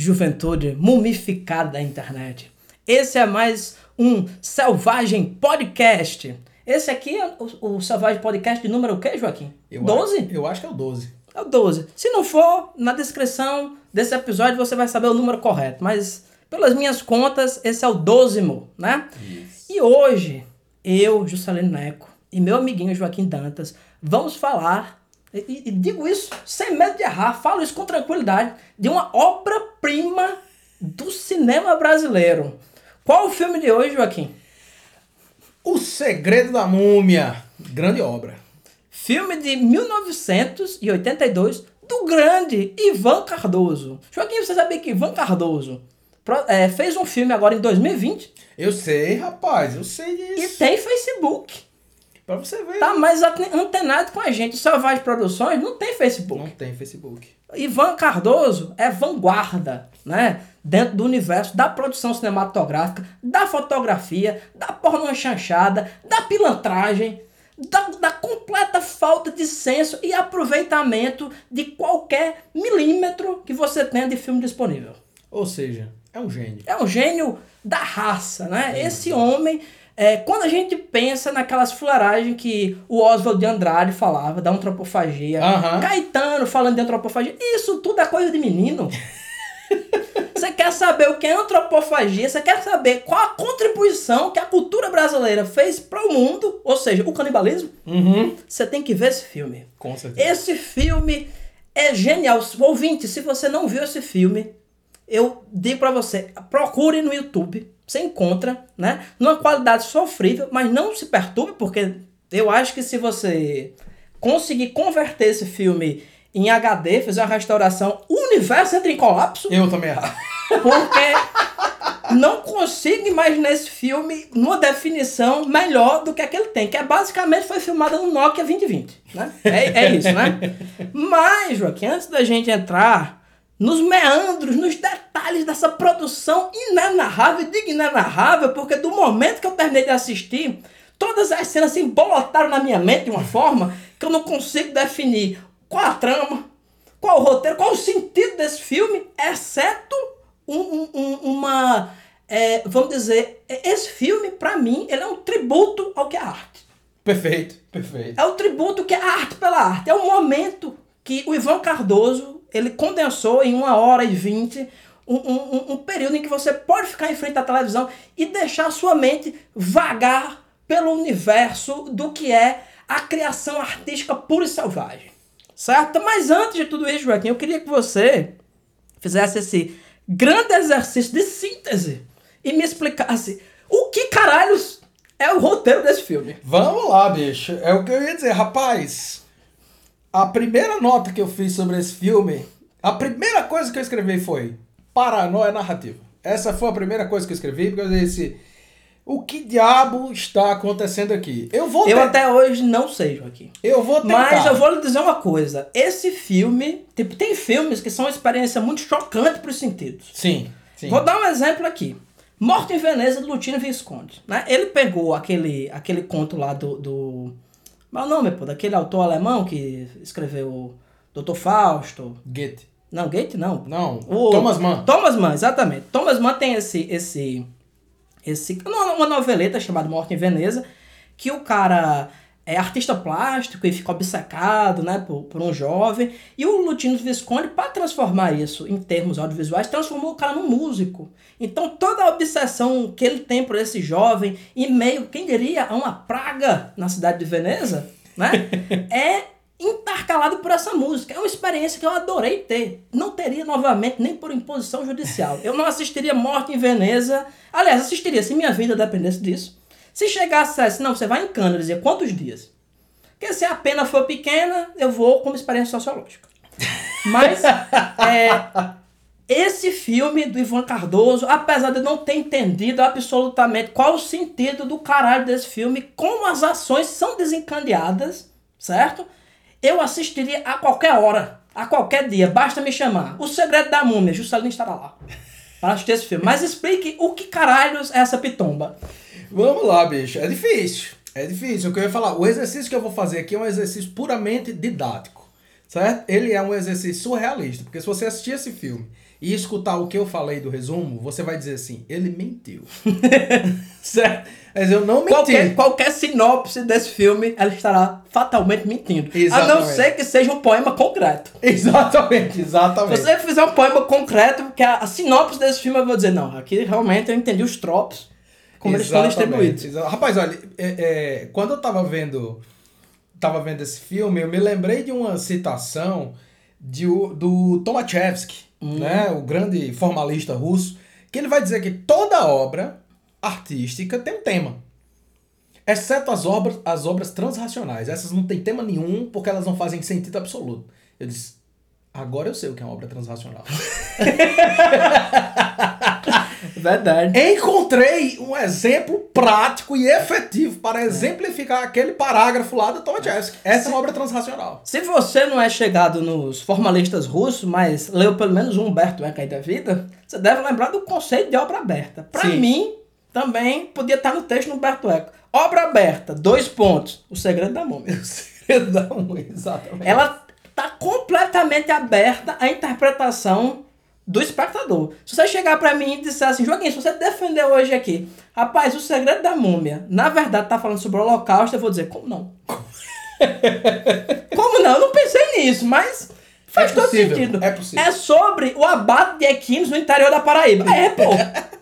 juventude mumificada da internet. Esse é mais um Selvagem Podcast. Esse aqui é o, o Selvagem Podcast de número o quê, Joaquim? Eu 12? Acho, eu acho que é o 12. É o 12. Se não for, na descrição desse episódio você vai saber o número correto. Mas, pelas minhas contas, esse é o 12, né? Isso. E hoje, eu, Juscelino Neco, e meu amiguinho Joaquim Dantas, vamos falar, e, e digo isso sem medo de errar, falo isso com tranquilidade, de uma obra-prima do cinema brasileiro. Qual o filme de hoje, Joaquim? O Segredo da Múmia. Grande obra. Filme de 1982 do grande Ivan Cardoso. Joaquim, você sabia que Ivan Cardoso é, fez um filme agora em 2020 Eu sei, rapaz, eu sei e disso. tem Facebook. Pra você ver. Tá mais ate- antenado com a gente. O Selvagem Produções não tem Facebook. Não tem Facebook. Ivan Cardoso é vanguarda, né? Dentro do universo da produção cinematográfica, da fotografia, da porno chanchada, da pilantragem, da, da completa falta de senso e aproveitamento de qualquer milímetro que você tenha de filme disponível. Ou seja, é um gênio. É um gênio da raça, né? Esse homem, é, quando a gente pensa naquelas fuleiragens que o Oswald de Andrade falava, da antropofagia, Aham. Caetano falando de antropofagia, isso tudo é coisa de menino. Você quer saber o que é antropofagia? Você quer saber qual a contribuição que a cultura brasileira fez para o mundo, ou seja, o canibalismo? Uhum. Você tem que ver esse filme. Com certeza. Esse filme é genial. Ouvinte, se você não viu esse filme, eu digo pra você, procure no YouTube. Você encontra, né? Numa qualidade sofrível, mas não se perturbe, porque eu acho que se você conseguir converter esse filme em HD, fazer uma restauração, o universo entra em colapso. Eu também errado. Porque não consigo imaginar esse filme numa definição melhor do que a que ele tem, que é basicamente foi filmada no Nokia 2020, né? É, é isso, né? Mas, Joaquim, antes da gente entrar nos meandros, nos detalhes dessa produção inenarrável, e digo inenarrável, porque do momento que eu terminei de assistir, todas as cenas se embolotaram na minha mente de uma forma que eu não consigo definir qual a trama, qual o roteiro, qual o sentido desse filme, exceto um- um- um- uma. é, vamos dizer, esse filme, pra mim, ele é um tributo ao que é arte. Perfeito, perfeito. É o tributo que é arte pela arte. É o momento que o Ivan Cardoso ele condensou em uma hora e vinte um, um, um- período em que você pode ficar em frente à televisão e deixar a sua mente vagar pelo universo do que é a criação artística pura e selvagem. Certo? Mas antes de tudo isso, Joaquim, eu queria que você fizesse esse grande exercício de síntese e me explicasse o que caralhos é o roteiro desse filme. Vamos lá, bicho. É o que eu ia dizer, rapaz. A primeira nota que eu fiz sobre esse filme, a primeira coisa que eu escrevi foi paranoia narrativa. Essa foi a primeira coisa que eu escrevi, porque eu disse, o que diabo está acontecendo aqui? Eu vou Eu até hoje não sei, Joaquim. eu vou tentar. Mas eu vou lhe dizer uma coisa. Esse filme, tipo, tem filmes que são uma experiência muito chocante para os sentidos. Sim, sim. Vou dar um exemplo aqui. Morte em Veneza, do Lutino Visconti. Né? Ele pegou aquele, aquele conto lá do... do... É o nome, pô? Daquele autor alemão que escreveu Dr. Fausto. Goethe. Não, Goethe não. Não, O- Thomas Mann. Thomas Mann, exatamente. Thomas Mann tem esse esse esse uma noveleta chamada Morte em Veneza, que o cara é artista plástico e fica obcecado, né, por, por um jovem, e o Lutino Visconde para transformar isso em termos audiovisuais, transformou o cara num músico. Então toda a obsessão que ele tem por esse jovem e meio, quem diria, a uma praga na cidade de Veneza, né? é intercalado por essa música. É uma experiência que eu adorei ter. Não teria novamente, nem por imposição judicial. Eu não assistiria Morte em Veneza. Aliás, assistiria se minha vida dependesse disso. Se chegasse assim, não, você vai em cana, dizia quantos dias? Porque se a pena for pequena, eu vou como experiência sociológica. Mas é, esse filme do Ivan Cardoso, apesar de eu não ter entendido absolutamente qual o sentido do caralho desse filme, como as ações são desencadeadas, certo? Eu assistiria a qualquer hora, a qualquer dia, basta me chamar. O Segredo da Múmia, Juscelino estará lá. Para assistir esse filme. Mas explique o que caralhos é essa pitomba. Vamos lá, bicho. É difícil. É difícil. O que eu ia falar, o exercício que eu vou fazer aqui é um exercício puramente didático. Certo? Ele é um exercício surrealista. Porque se você assistir esse filme e escutar o que eu falei do resumo, você vai dizer assim, ele mentiu. certo? Mas eu não menti. Qualquer, qualquer sinopse desse filme, ela estará fatalmente mentindo. A não Exatamente. ser que seja um poema concreto. Exatamente, Se exatamente. você fizer um poema concreto, que a, a sinopse desse filme eu vou dizer, não, aqui realmente eu entendi os tropos, como eles estão Exatamente, distribuídos. Rapaz, olha, é, é, quando eu tava vendo, tava vendo esse filme, eu me lembrei de uma citação de, do Tomachevsky, né, o grande formalista russo, que ele vai dizer que toda obra artística tem um tema. Exceto as obras, as obras transracionais. Essas não tem tema nenhum porque elas não fazem sentido absoluto. Eu disse, agora eu sei o que é uma obra transracional. Verdade. Encontrei um exemplo prático e efetivo para exemplificar aquele parágrafo lá do Tomachevsky. Essa é uma obra transracional. Se você não é chegado nos formalistas russos, mas leu pelo menos um Humberto Eco aí da vida, você deve lembrar do conceito de obra aberta. Sim. mim, também podia estar no texto do Humberto Eco. Obra aberta, dois pontos. O segredo da múmia. Não, exatamente. Ela tá completamente aberta à interpretação do espectador. Se você chegar pra mim e disser assim, Joaquim, se você defender hoje aqui, rapaz, o segredo da múmia, na verdade tá falando sobre o holocausto, eu vou dizer, como não? como não? Eu não pensei nisso, mas faz É todo possível, sentido. é possível. É sobre o abate de equinos no interior da Paraíba. É, pô.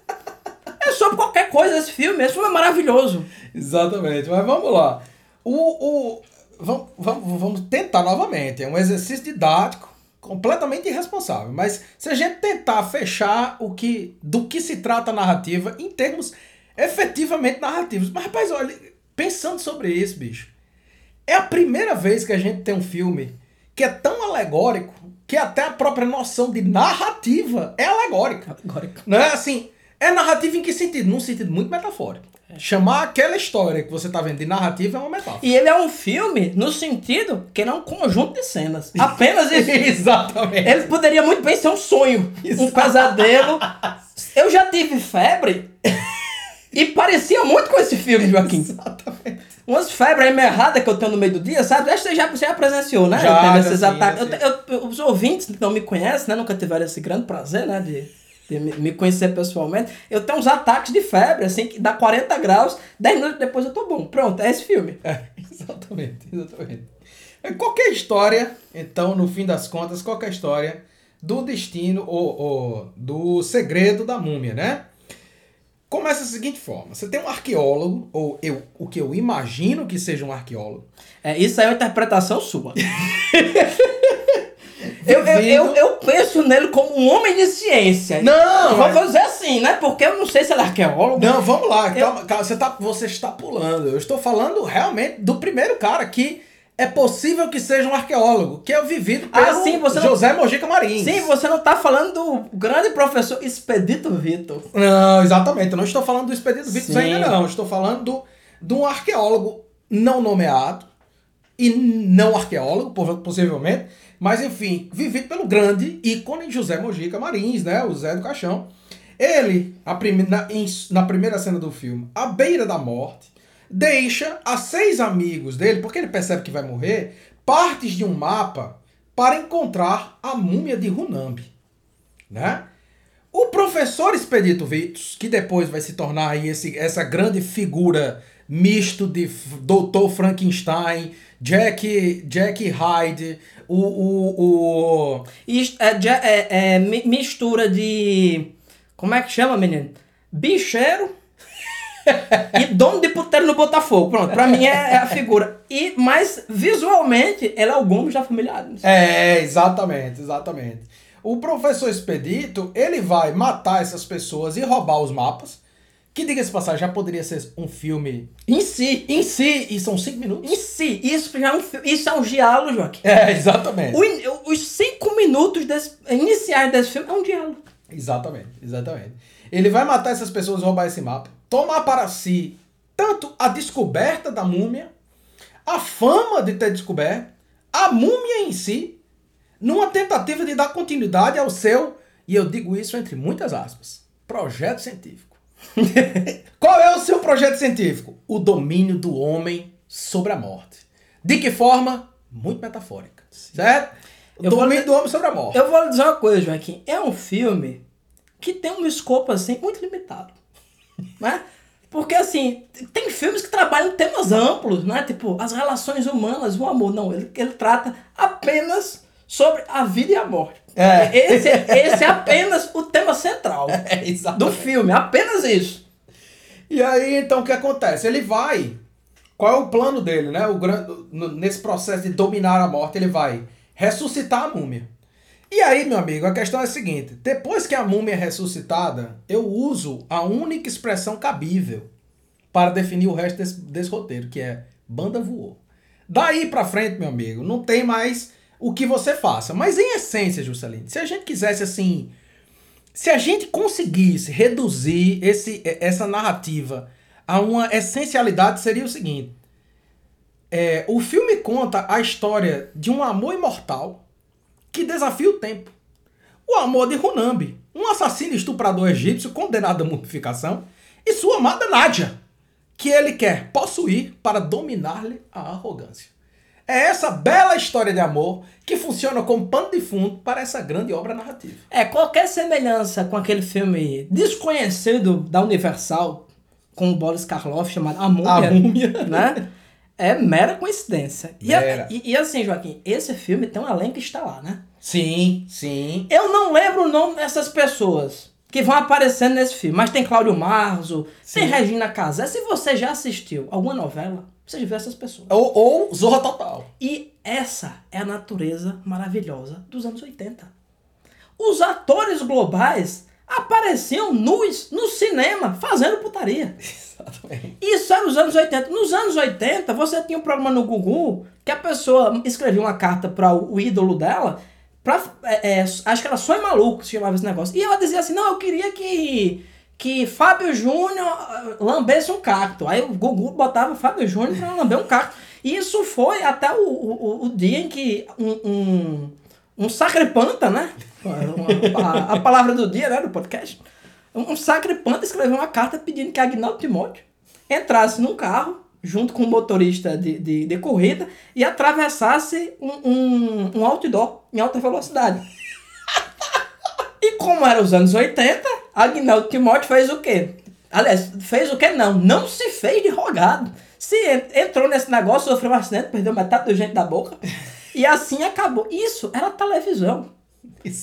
É sobre qualquer coisa esse filme. Esse filme é maravilhoso. Exatamente, mas vamos lá. O, o, vamos, vamos, vamos tentar novamente. É um exercício didático completamente irresponsável. Mas se a gente tentar fechar o que, do que se trata a narrativa em termos efetivamente narrativos. Mas, rapaz, olha, pensando sobre isso, bicho, é a primeira vez que a gente tem um filme que é tão alegórico que até a própria noção de narrativa é alegórica. Agora, Não é assim. É narrativa em que sentido? Num sentido muito metafórico. Chamar aquela história que você tá vendo de narrativa é uma metáfora. E ele é um filme no sentido que ele é um conjunto de cenas. Apenas isso. Exatamente. Ele poderia muito bem ser um sonho, um pesadelo. Eu já tive febre e parecia muito com esse filme, Joaquim. Exatamente. Umas febres erradas que eu tenho no meio do dia, sabe? Acho que você já, presenciou, né? Já, Tendo já esses sim, ataques. Eu- eu- os ouvintes que não me conhecem, né? Nunca tiveram esse grande prazer, né? De me, conhecer pessoalmente. Eu tenho uns ataques de febre, assim, que dá 40 graus, 10 minutos depois eu tô bom. Pronto, é esse filme. É, exatamente, exatamente. É qualquer história, então, no fim das contas, qualquer história do destino ou, ou do segredo da múmia, né? Começa da seguinte forma: você tem um arqueólogo, ou eu, o que eu imagino que seja um arqueólogo, É, isso aí é uma interpretação sua. eu, eu, eu, eu penso nele como um homem de ciência. Não, Vou mas- dizer assim, né? Porque eu não sei se ele é arqueólogo. Não, vamos lá. Calma, calma, você, tá, você está pulando. Eu estou falando realmente do primeiro cara que é possível que seja um arqueólogo, que é o vivido Ah, pelo sim, você não- José Mojica Marins. Sim, você não tá falando do grande professor Expedito Vitor. Não, exatamente. Eu não estou falando do Expedito Vitor Sim. ainda não. Eu estou falando do, de um arqueólogo não nomeado e não arqueólogo, pos- possivelmente, mas enfim, vivido pelo grande ícone José Mojica Marins, né? O Zé do Caixão. Ele, prime- na, em- na primeira cena do filme, à beira da morte, deixa a seis amigos dele, porque ele percebe que vai morrer, partes de um mapa para encontrar a múmia de Runambi, né? O professor Expedito Vitus, que depois vai se tornar aí esse, essa grande figura misto de Dr. Frankenstein, Jack, Jack Hyde, o, o, o... É, é- é mi- mistura de. Como é que chama, menino? Bicheiro e dono de puteiro no Botafogo. Pronto, pra mim é, é a figura. E, mas visualmente, ele é o Gomes da família Adams. É, exatamente, exatamente. O professor Expedito, ele vai matar essas pessoas e roubar os mapas, que, diga-se passagem, já poderia ser um filme Em si. em si, e são cinco minutos. Em si. Isso já é um, isso é um diálogo, Joaquim. É, exatamente. O os cinco minutos desse- iniciais desse filme é um diálogo. Exatamente, exatamente. Ele vai matar essas pessoas e roubar esse mapa. Tomar para si tanto a descoberta da múmia, a fama de ter descoberto, a múmia em si, numa tentativa de dar continuidade ao seu, e eu digo isso entre muitas aspas, projeto científico. Qual é o seu projeto científico? O domínio do homem sobre a morte. De que forma? Muito metafórica. Certo? Eu vou, Domínio do homem sobre a morte. eu vou lhe dizer uma coisa, Joaquim. É um filme que tem um escopo, assim, muito limitado. Né? Porque, assim, tem filmes que trabalham temas amplos, né? Tipo, as relações humanas, o amor. Não, ele, ele trata apenas sobre a vida e a morte. É. Esse, esse é apenas o tema central É, do filme. Apenas isso. E aí, então, o que acontece? Ele vai. Qual é o plano dele, né? O gran... no- Nesse processo de dominar a morte, ele vai ressuscitar a múmia. E aí, meu amigo, a questão é a seguinte: depois que a múmia é ressuscitada, eu uso a única expressão cabível para definir o resto desse, desse roteiro, que é banda voou. Daí pra frente, meu amigo, não tem mais o que você faça. Mas em essência, Juscelino, se a gente quisesse assim se a gente conseguisse reduzir esse, essa narrativa a uma essencialidade, seria o seguinte: é, o filme conta a história de um amor imortal que desafia o tempo. O amor de Runambi, um assassino estuprador egípcio condenado à mumificação, e sua amada Nádia, que ele quer possuir para dominar-lhe a arrogância. É essa bela história de amor que funciona como pano de fundo para essa grande obra narrativa. É, qualquer semelhança com aquele filme desconhecido da Universal, com o Boris Karloff, chamado A Múmia, A Múmia. né? É mera coincidência. E, Mera. e, e assim, Joaquim, esse filme tem um elenco que está lá, né? Sim, sim. Eu não lembro o nome dessas pessoas que vão aparecendo nesse filme, mas tem Cláudio Marzo, tem Sim. Regina Casé. Se você já assistiu alguma novela, você viu essas pessoas. Ou, ou Zorra Total. E essa é a natureza maravilhosa dos anos 80. Os atores globais apareciam nus no cinema fazendo putaria. Exatamente. Isso era os anos 80. Nos anos 80, você tinha um programa no Google que a pessoa escrevia uma carta para o, o ídolo dela, pra, é, é, acho que era Sonho Maluco, se chamava esse negócio. E ela dizia assim: Não, eu queria que, que Fábio Júnior ah, lambesse um cacto. Aí o Google botava Fábio Júnior para lamber um cacto. E isso foi até o, o, o dia em que um, um, um sacripanta, né? A, a palavra do dia, né, do podcast. Um, sacripanta escreveu uma carta pedindo que Agnaldo Timóteo entrasse num carro junto com um motorista de, de, de corrida e atravessasse um, um, um outdoor em alta velocidade. E como era os anos 80, Agnaldo Timóteo fez o quê? Aliás, fez o quê? Não, não se fez de rogado. Se en- entrou nesse negócio, sofreu um acidente, perdeu metade do gente da boca. E assim acabou. Isso era televisão.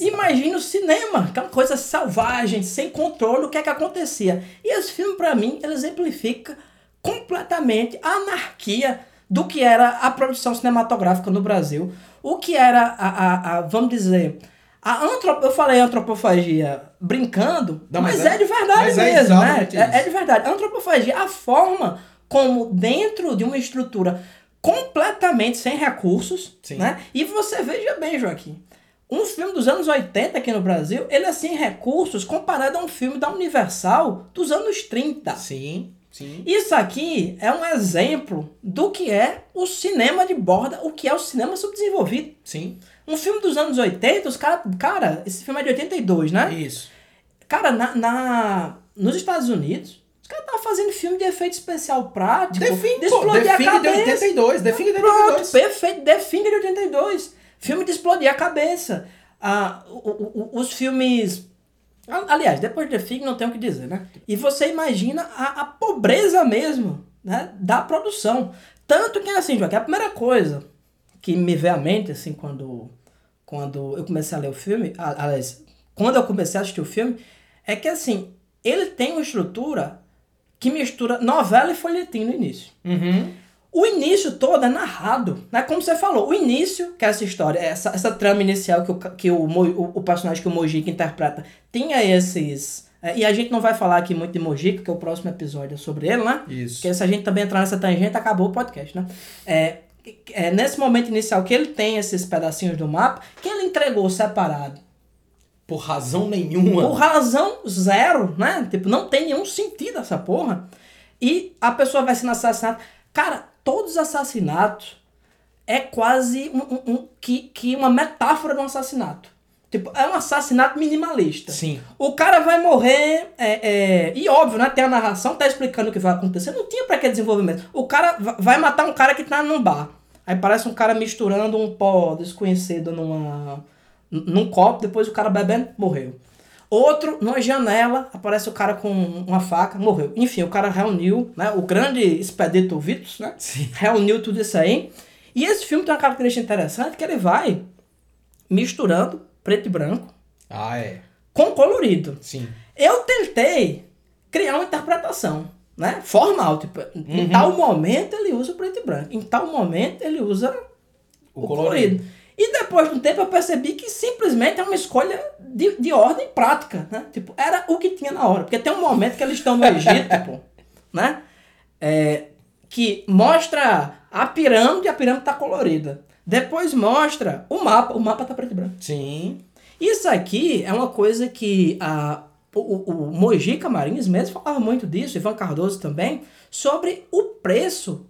Imagina o cinema, que é uma coisa selvagem, sem controle, o que é que acontecia. E esse filme, pra mim, ele exemplifica completamente a anarquia do que era a produção cinematográfica no Brasil. O que era a, a, a- vamos dizer, a antrop... eu falei antropofagia brincando, Não, mas, mas é, é- de verdade é mesmo, né? exatamente É, é de verdade. A antropofagia, a forma como dentro de uma estrutura completamente sem recursos, Sim. né? E você veja bem, Joaquim, um filme dos anos 80 aqui no Brasil, ele é sem recursos comparado a um filme da Universal dos anos 30. Sim, sim. Isso aqui é um exemplo do que é o cinema de borda, o que é o cinema subdesenvolvido. Sim. Um filme dos anos 80, os caras. Cara, esse filme é de 82, né? Isso. Cara, na, na- nos Estados Unidos, os caras estavam fazendo filme de efeito especial prático. Define, de explodir a define de cabeça. 82, define de Pronto, 82. perfeito. Define de 82. Filme de explodir a cabeça. Ah, o- o- os filmes. a- Aliás, depois de Define não tem o que dizer, né? E você imagina a, a pobreza mesmo né, da produção. Tanto que, assim, Joaquim, a primeira coisa que me veio à mente, assim, quando, quando eu comecei a ler o filme, aliás, quando eu comecei a assistir o filme, é que, assim, ele tem uma estrutura que mistura novela e folhetim no início. Uhum. O início todo é narrado, né? Como você falou, o início, que é essa história, essa, essa trama inicial que, o, que o, o, o personagem que o Mojica interpreta tinha esses. é, e a gente não vai falar aqui muito de Mojica, porque o próximo episódio é sobre ele, né? Isso. Porque se a gente também entrar nessa tangente, acabou o podcast, né? É, é nesse momento inicial que ele tem esses pedacinhos do mapa, que ele entregou separado. Por razão nenhuma. Por razão zero, né? Tipo, não tem nenhum sentido essa porra. E a pessoa vai sendo assassinada. Cara, todos os assassinatos é quase um, um- um- que, que uma metáfora de um assassinato. Tipo, é um assassinato minimalista. Sim. O cara vai morrer, é, é, e óbvio, né? Tem a narração, tá explicando o que vai acontecer. Não tinha pra que desenvolvimento. O cara va- vai matar um cara que tá num bar. Aí parece um cara misturando um pó desconhecido numa, num copo, depois o cara bebendo, morreu. Outro, numa janela, aparece o cara com uma faca, morreu. Enfim, o cara reuniu, né? O grande expedito Vitus, né? Sim. Reuniu tudo isso aí. E esse filme tem uma característica interessante que ele vai misturando preto e branco Ah, é. com colorido. Sim. Eu tentei criar uma interpretação, né? Formal. Tipo, em tal momento ele usa o preto e branco. Em tal momento ele usa O o, colorido. colorido. E depois de um tempo eu percebi que simplesmente é uma escolha de, de ordem prática, né? Tipo, era o que tinha na hora. Porque tem um momento que eles estão no Egito, pô, né? É, que mostra a pirâmide e a pirâmide tá colorida. Depois mostra o mapa, o mapa tá preto e branco. Sim. Isso aqui é uma coisa que a, o, o, o Mojica Marins mesmo falava muito disso, Ivan Cardoso também, sobre o preço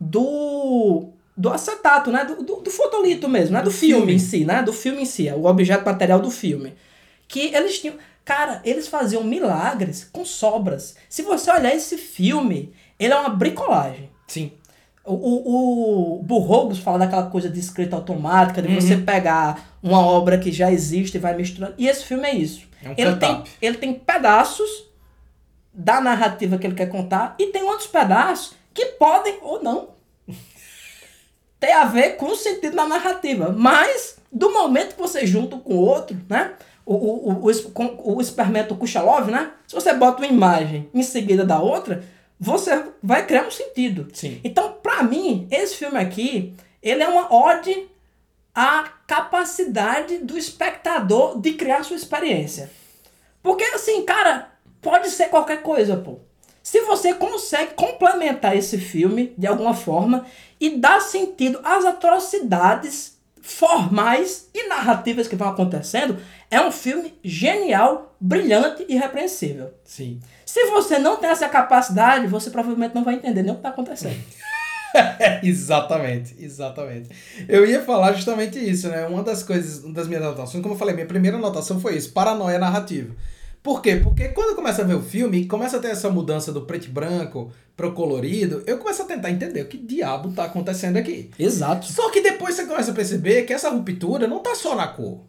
do, do acetato, né? Do, do, do fotolito mesmo, né? Do, Do filme, filme. em si, né? Do filme em si, o objeto material do filme. Que eles tinham. Cara, eles faziam milagres com sobras. Se você olhar esse filme, ele é uma bricolagem. Sim. O, o, o Burroughs fala daquela coisa de escrita automática, de você pegar uma obra que já existe e vai misturando. E esse filme é isso. É um ele, tem, ele tem pedaços da narrativa que ele quer contar e tem outros pedaços que podem ou não ter a ver com o sentido da narrativa. Mas, do momento que você junta com o outro, né? O, o, o, o, o experimento Kuchalov, né? Se você bota uma imagem em seguida da outra, você vai criar um sentido. Sim. Então, pra mim, esse filme aqui, ele é uma ode à capacidade do espectador de criar sua experiência. Porque assim, cara, pode ser qualquer coisa, pô. Se você consegue complementar esse filme de alguma forma e dar sentido às atrocidades formais e narrativas que vão acontecendo, é um filme genial, brilhante e irrepreensível. Sim. Se você não tem essa capacidade, você provavelmente não vai entender nem o que está acontecendo. exatamente, exatamente. Eu ia falar justamente isso, né? Uma das coisas, uma das minhas anotações, como eu falei, minha primeira anotação foi isso, paranoia narrativa. Por quê? Porque quando eu começo a ver o filme começa a ter essa mudança do preto e branco pro colorido, eu começo a tentar entender o que diabo tá acontecendo aqui. Exato. Só que depois você começa a perceber que essa ruptura não tá só na cor.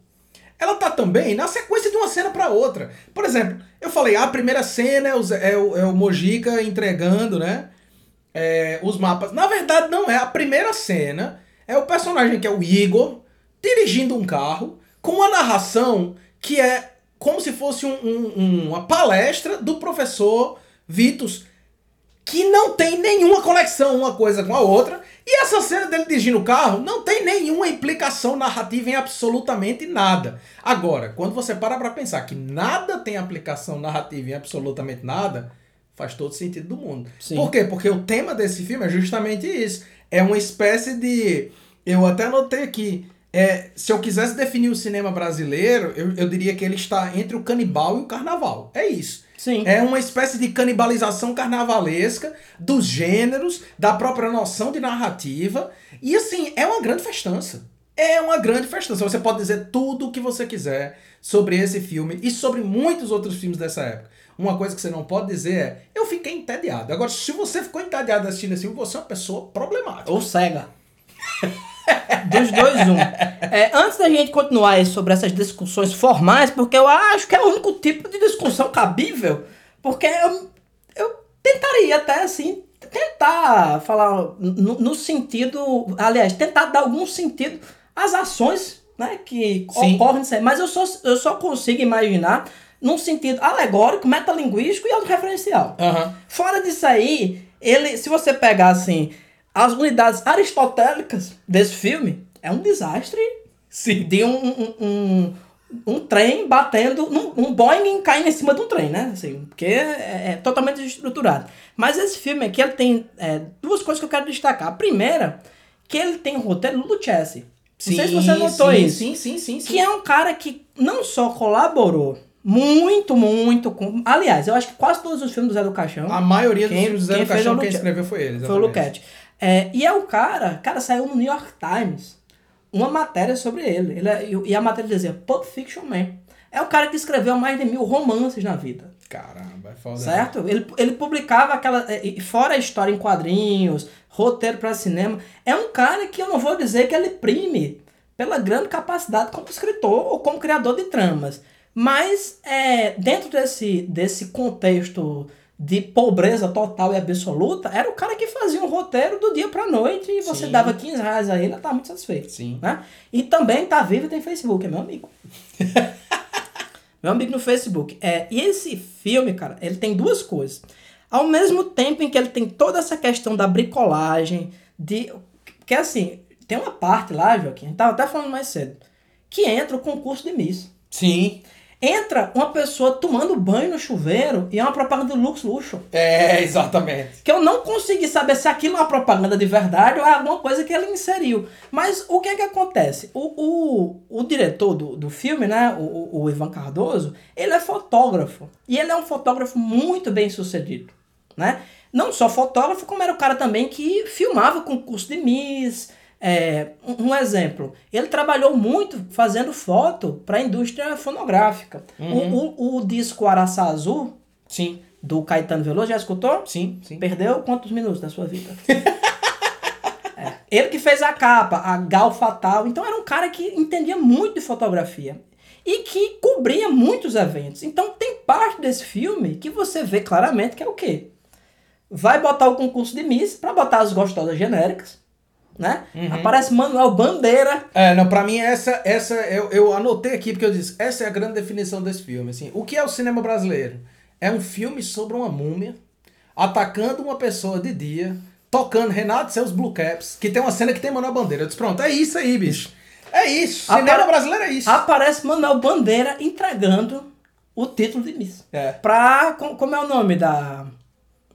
Ela tá também na sequência de uma cena pra outra. Por exemplo, eu falei, ah, a primeira cena é o, é o, é o Mojica entregando, né? É, os mapas. Na verdade, não é. A primeira cena é o personagem que é o Igor dirigindo um carro com uma narração que é como se fosse um- um- uma palestra do professor Vitus que não tem nenhuma conexão uma coisa com a outra. E essa cena dele dirigindo o carro não tem nenhuma implicação narrativa em absolutamente nada. Agora, quando você para pra pensar que nada tem aplicação narrativa em absolutamente nada, faz todo sentido do mundo. Sim. Por quê? Porque o tema desse filme é justamente isso. É uma espécie de. Eu até anotei aqui. É, se eu quisesse definir o cinema brasileiro, eu, eu diria que ele está entre o canibal e o carnaval. É isso. Sim. É uma espécie de canibalização carnavalesca dos gêneros, da própria noção de narrativa. E assim, é uma grande festança. É uma grande festança. Você pode dizer tudo o que você quiser sobre esse filme e sobre muitos outros filmes dessa época. Uma coisa que você não pode dizer é: eu fiquei entediado. Agora, se você ficou entediado assistindo esse filme, você é uma pessoa problemática. Ou cega. Dos dois, um. É, antes da gente continuar sobre essas discussões formais, porque eu acho que é o único tipo de discussão cabível, porque eu, eu tentaria até, assim, tentar falar no, no sentido, aliás, tentar dar algum sentido às ações né, que Sim. ocorrem mas eu só, eu só consigo imaginar num sentido alegórico, metalinguístico e autorreferencial. Aham. Fora disso aí, ele, se você pegar assim, as unidades aristotélicas desse filme, é um desastre Sim. de um, um, um, um trem batendo, num, um Boeing caindo em cima de um trem, né? Assim, porque é, é totalmente desestruturado. Mas esse filme aqui, ele tem é, duas coisas que eu quero destacar. A primeira, que ele tem o roteiro do Lucchesi. Não sei se você notou sim, isso. Sim, sim, sim, sim. Que é um cara que não só colaborou muito, muito com... Aliás, eu acho que quase todos os filmes do Zé do Caixão... A maioria dos Quem- filmes do Zé do Caixão, é quem escreveu foi ele. Foi o exatamente. Luquete. É, e é o cara, cara, saiu no New York Times uma matéria sobre ele. ele é- e- a matéria dizia Pulp Fiction Man. É o cara que escreveu mais de mil romances na vida. Caramba, é foda. Certo? Ele, ele publicava aquela. eh, Fora a história em quadrinhos, roteiro para cinema. É um cara que eu não vou dizer que ele prime pela grande capacidade como escritor ou como criador de tramas. Mas é, dentro desse, desse contexto de pobreza total e absoluta, era o cara que fazia um roteiro do dia pra noite e você Sim. dava 15 reais a ele, ela tá muito satisfeito. Sim. Né? E também tá vivo e tem Facebook, é meu amigo. meu amigo no Facebook. É, e esse filme, cara, ele tem duas coisas. Ao mesmo tempo em que ele tem toda essa questão da bricolagem, de. Que assim, tem uma parte lá, Joaquim, tava até falando mais cedo, que entra o concurso de Miss. Sim. Entra uma pessoa tomando banho no chuveiro e é uma propaganda do Lux Luxo. É, exatamente. Que eu não consegui saber se aquilo é uma propaganda de verdade ou é alguma coisa que ele inseriu. Mas o que é que acontece? O, o, o diretor do, do filme, né, o, o- Ivan Cardoso, ele é fotógrafo. E ele é um fotógrafo muito bem sucedido. Né? Não só fotógrafo, como era o cara também que filmava concurso de Miss. É, um, exemplo, ele trabalhou muito fazendo foto para a indústria fonográfica. O, o, o disco Araçá Azul, Sim, do Caetano Veloso, já escutou? sim, sim. Perdeu quantos minutos da sua vida? É. Ele que fez a capa, a Gal Fatal. Então era um cara que entendia muito de fotografia. E que cobria muitos eventos. Então tem parte desse filme que você vê claramente que é o quê? Vai botar o concurso de Miss pra botar as gostosas genéricas. Né? Aparece Manuel Bandeira. É, não, pra mim essa, essa eu, eu anotei aqui porque eu disse, essa é a grande definição desse filme, assim. O que é o cinema brasileiro? É um filme sobre uma múmia atacando uma pessoa de dia, tocando Renato e seus Blue Caps, que tem uma cena que tem Manuel Bandeira. Eu disse, pronto, é isso aí, bicho. É isso. Apare- Cinema brasileiro é isso. Aparece Manuel Bandeira entregando o título de Miss. É. Pra. com- Como é o nome da.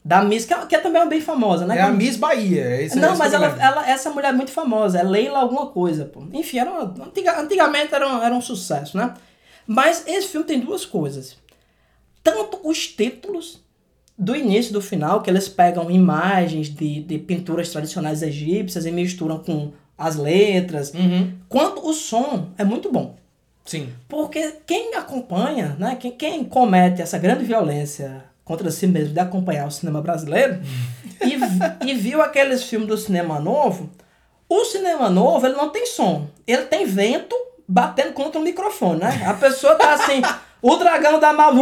Da Miss, que é, que é também bem famosa, né? É a Miss Bahia. É isso, é Não, mas ela, ela, essa mulher é muito famosa, é Leila alguma coisa, pô. Enfim, era uma, antiga- antigamente era um, era um sucesso, né? Mas esse filme tem duas coisas. Tanto os títulos do início e do final, que eles pegam imagens de, de pinturas tradicionais egípcias e misturam com as letras, Uhum. quanto o som é muito bom. Sim. Porque quem acompanha, né, quem, quem comete essa grande violência contra si mesmo de acompanhar o cinema brasileiro e, e viu aqueles filmes do cinema novo, o cinema novo ele não tem som, ele tem vento batendo contra o microfone, né? A pessoa tá assim, o dragão da mal.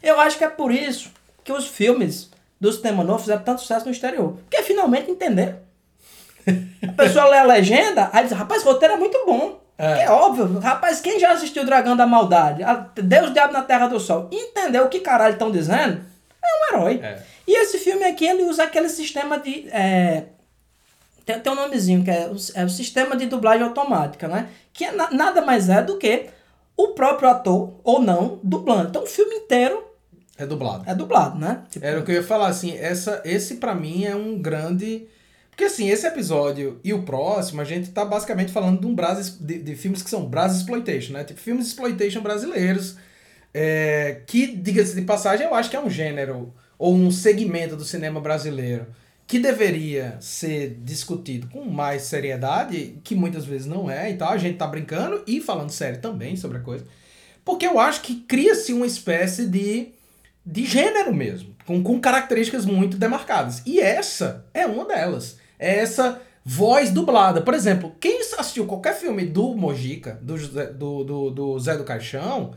Eu acho que é por isso que os filmes do cinema novo fizeram tanto sucesso no exterior. Porque finalmente entenderam. A pessoa lê a legenda, aí diz, rapaz, o roteiro é muito bom. É. É, óbvio. Rapaz, quem já assistiu Dragão da Maldade? Deus, Diabo na Terra do Sol. Entendeu o que caralho estão dizendo? É um herói. É. E esse filme aqui, ele usa aquele sistema de... é, tem, tem um nomezinho, que é o, é o sistema de dublagem automática, né? Que é na- nada mais é do que o próprio ator, ou não, dublando. Então o filme inteiro É dublado. é dublado, né? Tipo, Era o que eu ia falar, assim, essa, esse pra mim é um grande... Porque assim, esse episódio e o próximo, a gente tá basicamente falando de um Bras, de, de filmes que são Bras Exploitation, né? Tipo, filmes exploitation brasileiros, é, que, diga-se de passagem, eu acho que é um gênero ou um segmento do cinema brasileiro que deveria ser discutido com mais seriedade, que muitas vezes não é e tal. A gente tá brincando e falando sério também sobre a coisa. Porque eu acho que cria-se uma espécie de de gênero mesmo, com, com características muito demarcadas. E essa é uma delas. É essa voz dublada. Por exemplo, quem assistiu qualquer filme do Mojica, do, do, do, do Zé do Caixão,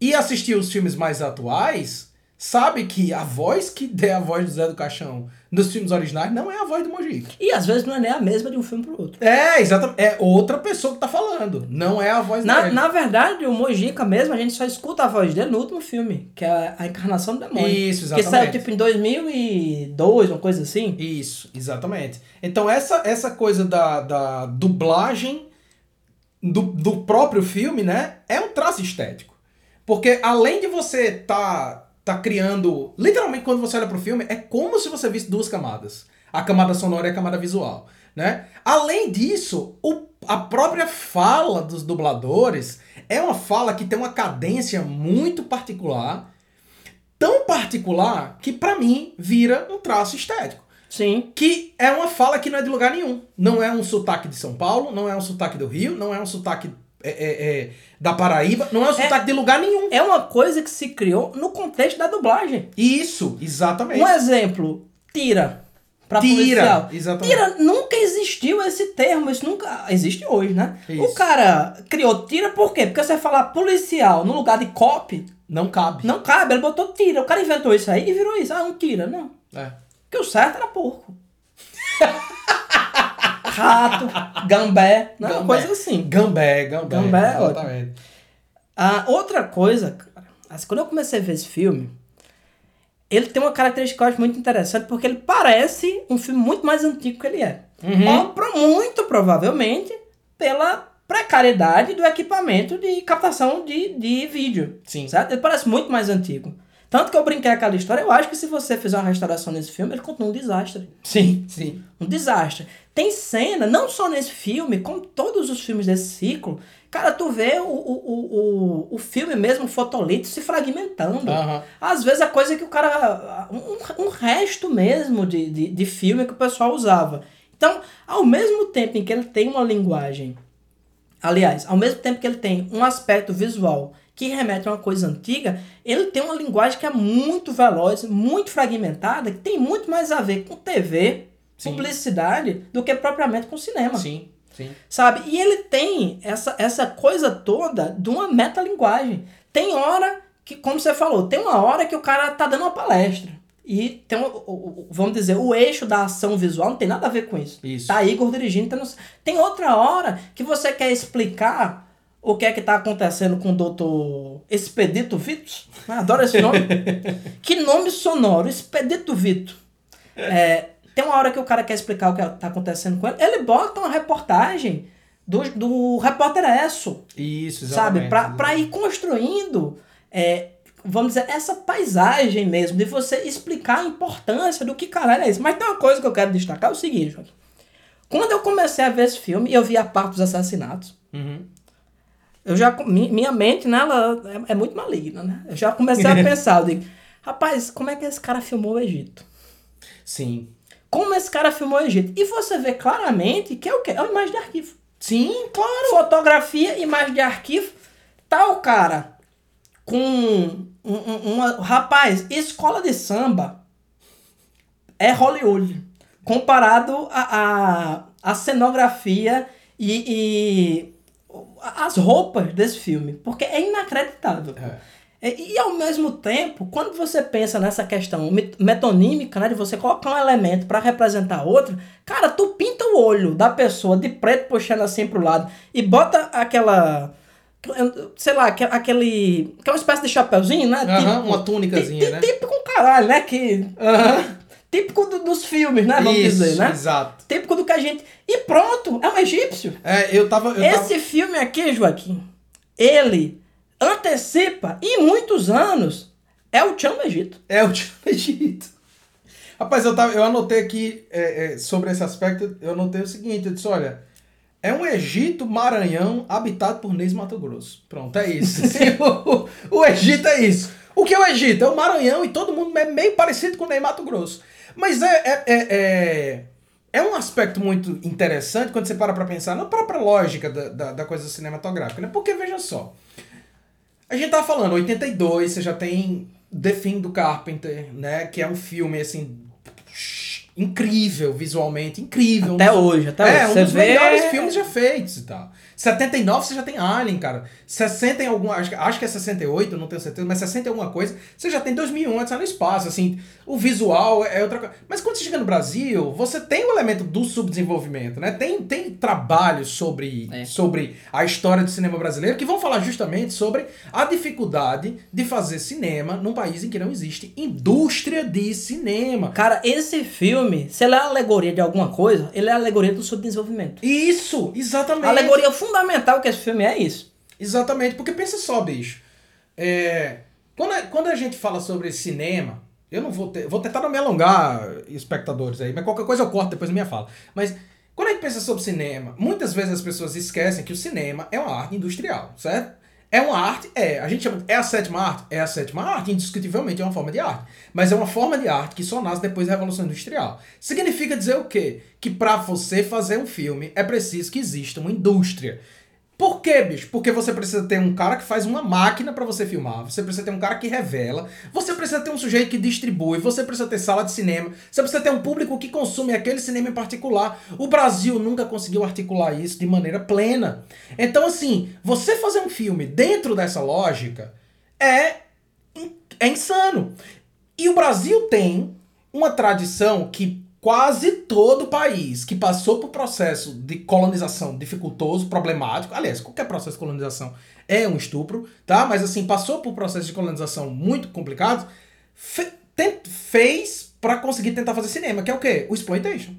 e assistiu os filmes mais atuais, sabe que a voz que é a voz do Zé do Caixão nos filmes originais não é a voz do Mojica. E às vezes não é nem a mesma de um filme pro outro. É, exatamente. É outra pessoa que tá falando. Não é a voz Na, dele. na verdade, o Mojica mesmo, a gente só escuta a voz dele no último filme, que é a Encarnação do Demônio. Isso, Que saiu exatamente. tipo em 2002, uma coisa assim. Isso, exatamente. Então essa, essa coisa da, da dublagem do, do próprio filme, né, é um traço estético. Porque além de você tá, tá criando... Literalmente, quando você olha pro filme, é como se você visse duas camadas. A camada sonora e a camada visual, né? Além disso, o, a própria fala dos dubladores é uma fala que tem uma cadência muito particular, tão particular que pra mim vira um traço estético. Sim. Que é uma fala que não é de lugar nenhum. Não é um sotaque de São Paulo, não é um sotaque do Rio, não é um sotaque é, é, é, da Paraíba, não é um sotaque de lugar nenhum. É uma coisa que se criou no contexto da dublagem. Isso, exatamente. Um exemplo, tira. Pra Tira, policial. exatamente. Tira, nunca existiu esse termo, isso nunca existe hoje, né? Isso. O cara criou tira por quê? Porque você falar policial no lugar de cop, Não cabe. não cabe, ele botou tira. O cara inventou isso aí e virou isso. Ah, um tira, não. É. Porque o certo era porco. Rato, gambé, né? Gambé. coisa assim. Gambé, gambé. Gambé é exatamente. Ah, outra coisa, cara, assim, quando eu comecei a ver esse filme, ele tem uma característica que eu acho muito interessante, porque ele parece um filme muito mais antigo que ele é. Uhum. Muito provavelmente pela precariedade do equipamento de captação de, de vídeo. Sim. Certo? Ele parece muito mais antigo. Tanto que eu brinquei aquela história, eu acho que se você fizer uma restauração nesse filme, ele continua um desastre. Sim, sim. Um desastre. Tem cena, não só nesse filme, como todos os filmes desse ciclo. Cara, tu vê o, o, o, o, filme mesmo, o fotolito, se fragmentando. Aham. Às vezes a coisa que o cara. Um, um resto mesmo de, de, de filme que o pessoal usava. Então, ao mesmo tempo em que ele tem uma linguagem. Aliás, ao mesmo tempo que ele tem um aspecto visual que remete a uma coisa antiga, ele tem uma linguagem que é muito veloz, muito fragmentada, que tem muito mais a ver com TV, Sim. publicidade, do que propriamente com cinema. Sim, sim. Sabe? E ele tem essa, essa coisa toda de uma metalinguagem. Tem hora que, como você falou, tem uma hora que o cara tá dando uma palestra. E tem, um, o- vamos dizer, o eixo da ação visual não tem nada a ver com isso. Isso. Tá Igor dirigindo. Tá no- Tem outra hora que você quer explicar o que é que tá acontecendo com o doutor Expedito Vitor. Adoro esse nome. que nome sonoro, Expedito Vitor. É, tem uma hora que o cara quer explicar o que tá acontecendo com ele, ele bota uma reportagem do, do repórter Esso, Isso, sabe? exatamente. Pra, pra ir construindo, é, vamos dizer, essa paisagem mesmo, de você explicar a importância do que caralho é isso. Mas tem uma coisa que eu quero destacar, é o seguinte. Quando eu comecei a ver esse filme, eu vi a parte dos assassinatos, Uhum. Eu já, mi- minha mente, né, ela é, é muito maligna, né? Eu já comecei a pensar, eu digo, rapaz, como é que esse cara filmou o Egito? Sim. Como esse cara filmou o Egito? E você vê claramente que é o quê? É uma imagem de arquivo. Sim, claro. Fotografia, imagem de arquivo. Tá o cara com um, um- uma. Rapaz, escola de samba é Hollywood. Comparado a, a, a cenografia e, e as roupas desse filme. Porque é inacreditável. É. E, e ao mesmo tempo, quando você pensa nessa questão met- metonímica, né, de você colocar um elemento para representar outro, cara, tu pinta o olho da pessoa de preto puxando assim pro lado e bota aquela sei lá, aque- aquele que é espécie de chapeuzinho, né? Aham, uma túnicazinha, tí- né? Típico um caralho, né, que. Típico do- dos filmes, né, vamos Isso, dizer, né? exato. Típico do que a gente e pronto, é um egípcio. É, eu tava. Eu tava... Esse filme aqui, Joaquim, ele antecipa em muitos anos é o Chão do Egito. É o Tio Egito. Rapaz, eu, tava, eu anotei aqui é, é, sobre esse aspecto, eu anotei o seguinte, eu disse, olha, é um Egito Maranhão habitado por Neis Mato Grosso. Pronto, é isso. o, o Egito é isso. O que é o Egito? É o Maranhão e todo mundo é meio parecido com o Ney Mato Grosso. Mas é, é, é, é, é um aspecto muito interessante quando você para pra pensar na própria lógica da, da, da coisa cinematográfica, né? Porque, veja só, a gente tava falando, 82, você já tem The Thing do Carpenter, né? Que é um filme, assim, incrível visualmente, incrível. Até hoje, até é, hoje. um Você dos vê- melhores filmes já feitos e tal. 79 você já tem Alien, cara. 60 em algum, acho, acho que é 68, não tenho certeza, mas 60 em alguma coisa. Você já tem 2001 antes no espaço, assim, o visual é outra coisa. Mas quando você chega no Brasil, você tem o elemento do subdesenvolvimento, né? Tem, tem trabalhos sobre, É. sobre a história do cinema brasileiro que vão falar justamente sobre a dificuldade de fazer cinema num país em que não existe indústria de cinema. Cara, esse filme, se ele é alegoria de alguma coisa, ele é alegoria do subdesenvolvimento. Isso, exatamente. A alegoria fundamental que esse filme é isso. Exatamente, porque pensa só, bicho. É, quando, a, quando a gente fala sobre cinema, eu não vou ter, vou tentar não me alongar, espectadores aí, mas qualquer coisa eu corto depois minha fala. Mas quando a gente pensa sobre cinema, muitas vezes as pessoas esquecem que o cinema é uma arte industrial, certo? É uma arte, é. A gente chama. É a sétima arte? É a sétima arte, indiscutivelmente é uma forma de arte. Mas é uma forma de arte que só nasce depois da Revolução Industrial. Significa dizer o quê? Que pra você fazer um filme é preciso que exista uma indústria. Por quê, bicho? Porque você precisa ter um cara que faz uma máquina pra você filmar, você precisa ter um cara que revela, você precisa ter um sujeito que distribui, você precisa ter sala de cinema, você precisa ter um público que consome aquele cinema em particular. O Brasil nunca conseguiu articular isso de maneira plena. Então, assim, você fazer um filme dentro dessa lógica é, é insano. E o Brasil tem uma tradição que quase todo país que passou por processo de colonização dificultoso, problemático, aliás, qualquer processo de colonização é um estupro, tá? Mas assim, passou por processo de colonização muito complicado, fe fez para conseguir tentar fazer cinema, que é o quê? O exploitation.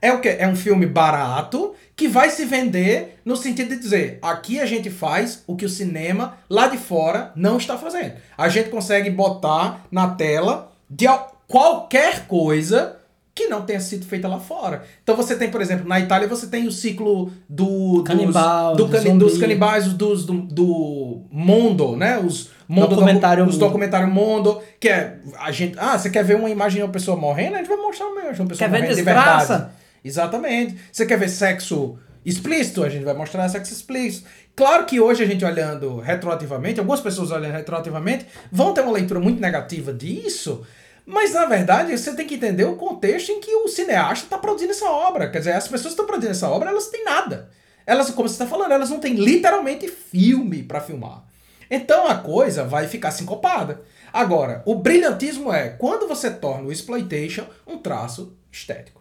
É o quê? É um filme barato que vai se vender no sentido de dizer, aqui a gente faz o que o cinema lá de fora não está fazendo. A gente consegue botar na tela de qualquer coisa que não tenha sido feita lá fora. Então você tem, por exemplo, na Itália você tem o ciclo do Canibal, dos, do cani, dos canibais dos, do, do Mondo, né? Os Mondo documentário do, os documentário Mondo, que é a gente, ah, você quer ver uma imagem de uma pessoa morrendo, a gente vai mostrar uma pessoa quer morrendo ver de verdade. Exatamente. Você quer ver sexo explícito, a gente vai mostrar sexo explícito. Claro que hoje a gente olhando retroativamente, algumas pessoas olhando retroativamente, vão ter uma leitura muito negativa disso, mas, na verdade, você tem que entender o contexto em que o cineasta está produzindo essa obra. Quer dizer, as pessoas que estão produzindo essa obra, elas têm nada. Elas, como você está falando, elas não têm literalmente filme para filmar. Então a coisa vai ficar sincopada. Agora, o brilhantismo é quando você torna o exploitation um traço estético.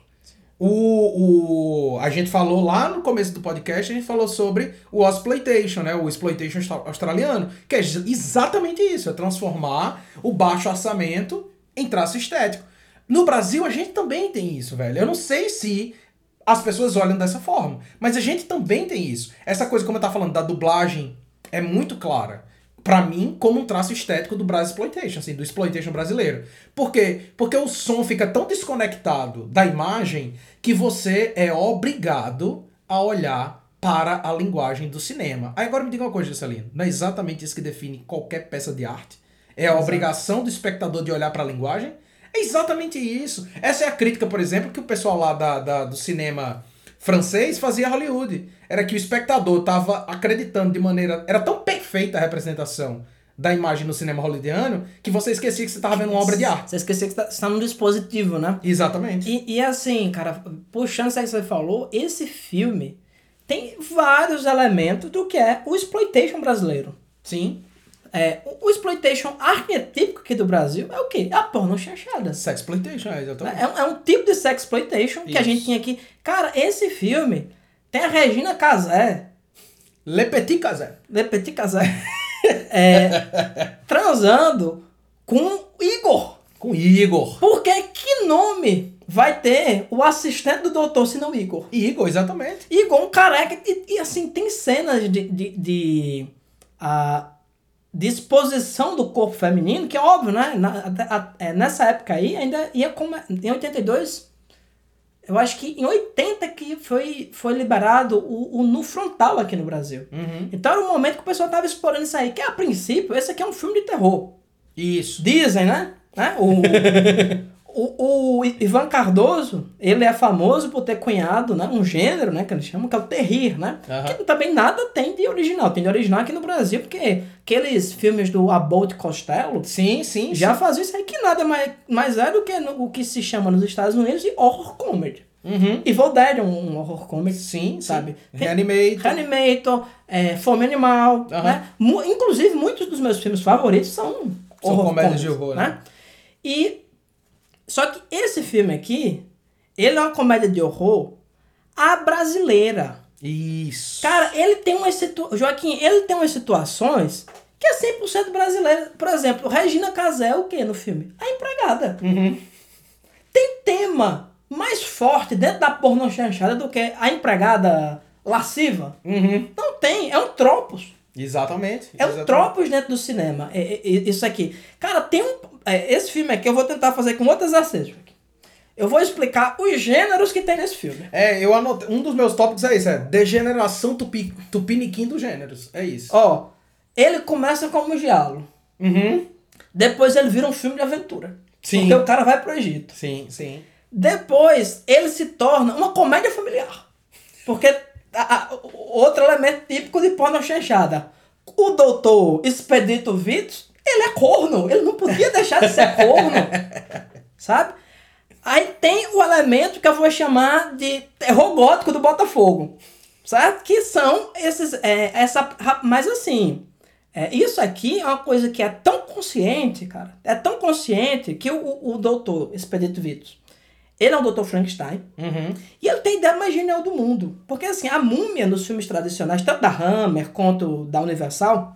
O, o, a gente falou lá no começo do podcast, a gente falou sobre o exploitation, né? O exploitation australiano, que é exatamente isso, é transformar o baixo orçamento em traço estético. No Brasil, a gente também tem isso, velho. Eu não sei se as pessoas olham dessa forma, mas a gente também tem isso. Essa coisa, como eu tava falando, da dublagem é muito clara. para mim, como um traço estético do Brasil Exploitation, assim, do exploitation brasileiro. Por quê? Porque o som fica tão desconectado da imagem que você é obrigado a olhar para a linguagem do cinema. Aí agora me diga uma coisa, Juscelino. Não é exatamente isso que define qualquer peça de arte? É a obrigação do espectador de olhar para a linguagem. É exatamente isso. Essa é a crítica, por exemplo, que o pessoal lá da, da do cinema francês fazia a Hollywood. Era que o espectador estava acreditando de maneira. Era tão perfeita a representação da imagem no cinema hollywoodiano que você esquecia que você estava vendo uma obra de arte. Você esquecia que você está num dispositivo, né? Exatamente. E, e assim, cara, puxando isso que você falou, esse filme tem vários elementos do que é o exploitation brasileiro. Sim. É, o exploitation arquetípico aqui do Brasil é o quê? A porno chanchada. Sexploitation, é, exatamente. É, é um tipo de sexploitation que a gente tinha aqui. Cara, esse filme tem a Regina Casé. Le Petit Casé. Le Petit Casé. é, transando com Igor. Com Igor. Porque que nome vai ter o assistente do doutor, se não Igor? Igor, exatamente. Igor, um careca. E, e assim, tem cenas de. de, de uh, disposição do corpo feminino, que é óbvio, né? Na, a, a, é, nessa época aí, ainda ia como. Em 82, eu acho que em 80 que foi, foi liberado o, o nu frontal aqui no Brasil. Uhum. Então era um momento que o pessoal tava explorando isso aí, que a princípio, esse aqui é um filme de terror. Isso. Dizem, né? né? O, o, o Ivan Cardoso, ele é famoso por ter cunhado, né, um gênero, né, que eles chamam, que é o terrir, né? Uhum. Que também nada tem de original. Tem de original aqui no Brasil, porque aqueles filmes do Abbott Costello sim, sim, já sim. faziam isso aí, que nada mais, mais é do que no, o que se chama nos Estados Unidos de horror comedy. Uhum. Evil Dead é um, um horror comedy, sim, sabe? Sim. Reanimator. Reanimator, é, Fome Animal, uhum. né? Inclusive, muitos dos meus filmes favoritos são, são horror comédias de horror, né? né? E só que esse filme aqui, ele é uma comédia de horror a brasileira. Isso. Cara, ele tem umas situações. Joaquim, ele tem umas situações que é 100% brasileira. Por exemplo, Regina Casé é o que no filme? A empregada. Uhum. Tem tema mais forte dentro da porno chanchada do que a empregada lasciva? Uhum. Não tem, é um tropos. Exatamente. É um tropos dentro do cinema. É, é, é, isso aqui. Cara, tem um. É, esse filme aqui eu vou tentar fazer com outros exercícios. Eu vou explicar os gêneros que tem nesse filme. É, eu anotei. Um dos meus tópicos é isso: é degeneração tupi, tupiniquim dos gêneros. É isso. Ó, ele começa como um diálogo. Uhum. Depois ele vira um filme de aventura. Sim. Porque o cara vai pro Egito. Sim, sim. Depois ele se torna uma comédia familiar. Porque a- a- outro elemento típico de porno chanchada. O doutor Expedito Vitos, ele é corno. Ele não podia deixar de ser corno. sabe? Aí tem o elemento que eu vou chamar de terror gótico do Botafogo. Certo? Que são esses. É, essa, mas assim. é, isso aqui é uma coisa que é tão consciente, cara. É tão consciente que o, o doutor Expedito Vitos. Ele é um doutor Frankenstein. Uhum. E ele tem a ideia mais genial do mundo. Porque assim, a múmia nos filmes tradicionais, tanto da Hammer quanto da Universal,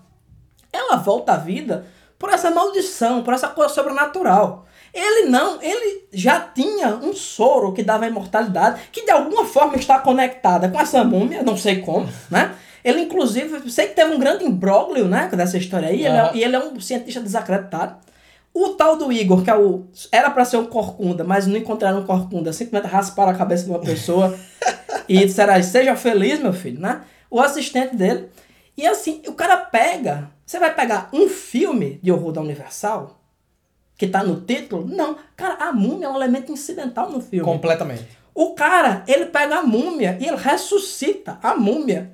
ela volta à vida por essa maldição, por essa coisa sobrenatural. Ele não, ele já tinha um soro que dava imortalidade, que de alguma forma está conectada com essa múmia, não sei como, né? Ele, inclusive, sei que teve um grande imbróglio, né, dessa história aí, ele é- e ele é um cientista desacreditado. O tal do Igor, que é o. Era pra ser um corcunda, mas não encontraram um corcunda. Simplesmente rasparam a cabeça de uma pessoa e disseram, "Ah, seja feliz, meu filho, né? O assistente dele. E assim, o cara pega. Você vai pegar um filme de horror da Universal, que tá no título? Não. Cara, a múmia é um elemento incidental no filme. Completamente. O cara, ele pega a múmia e ele ressuscita a múmia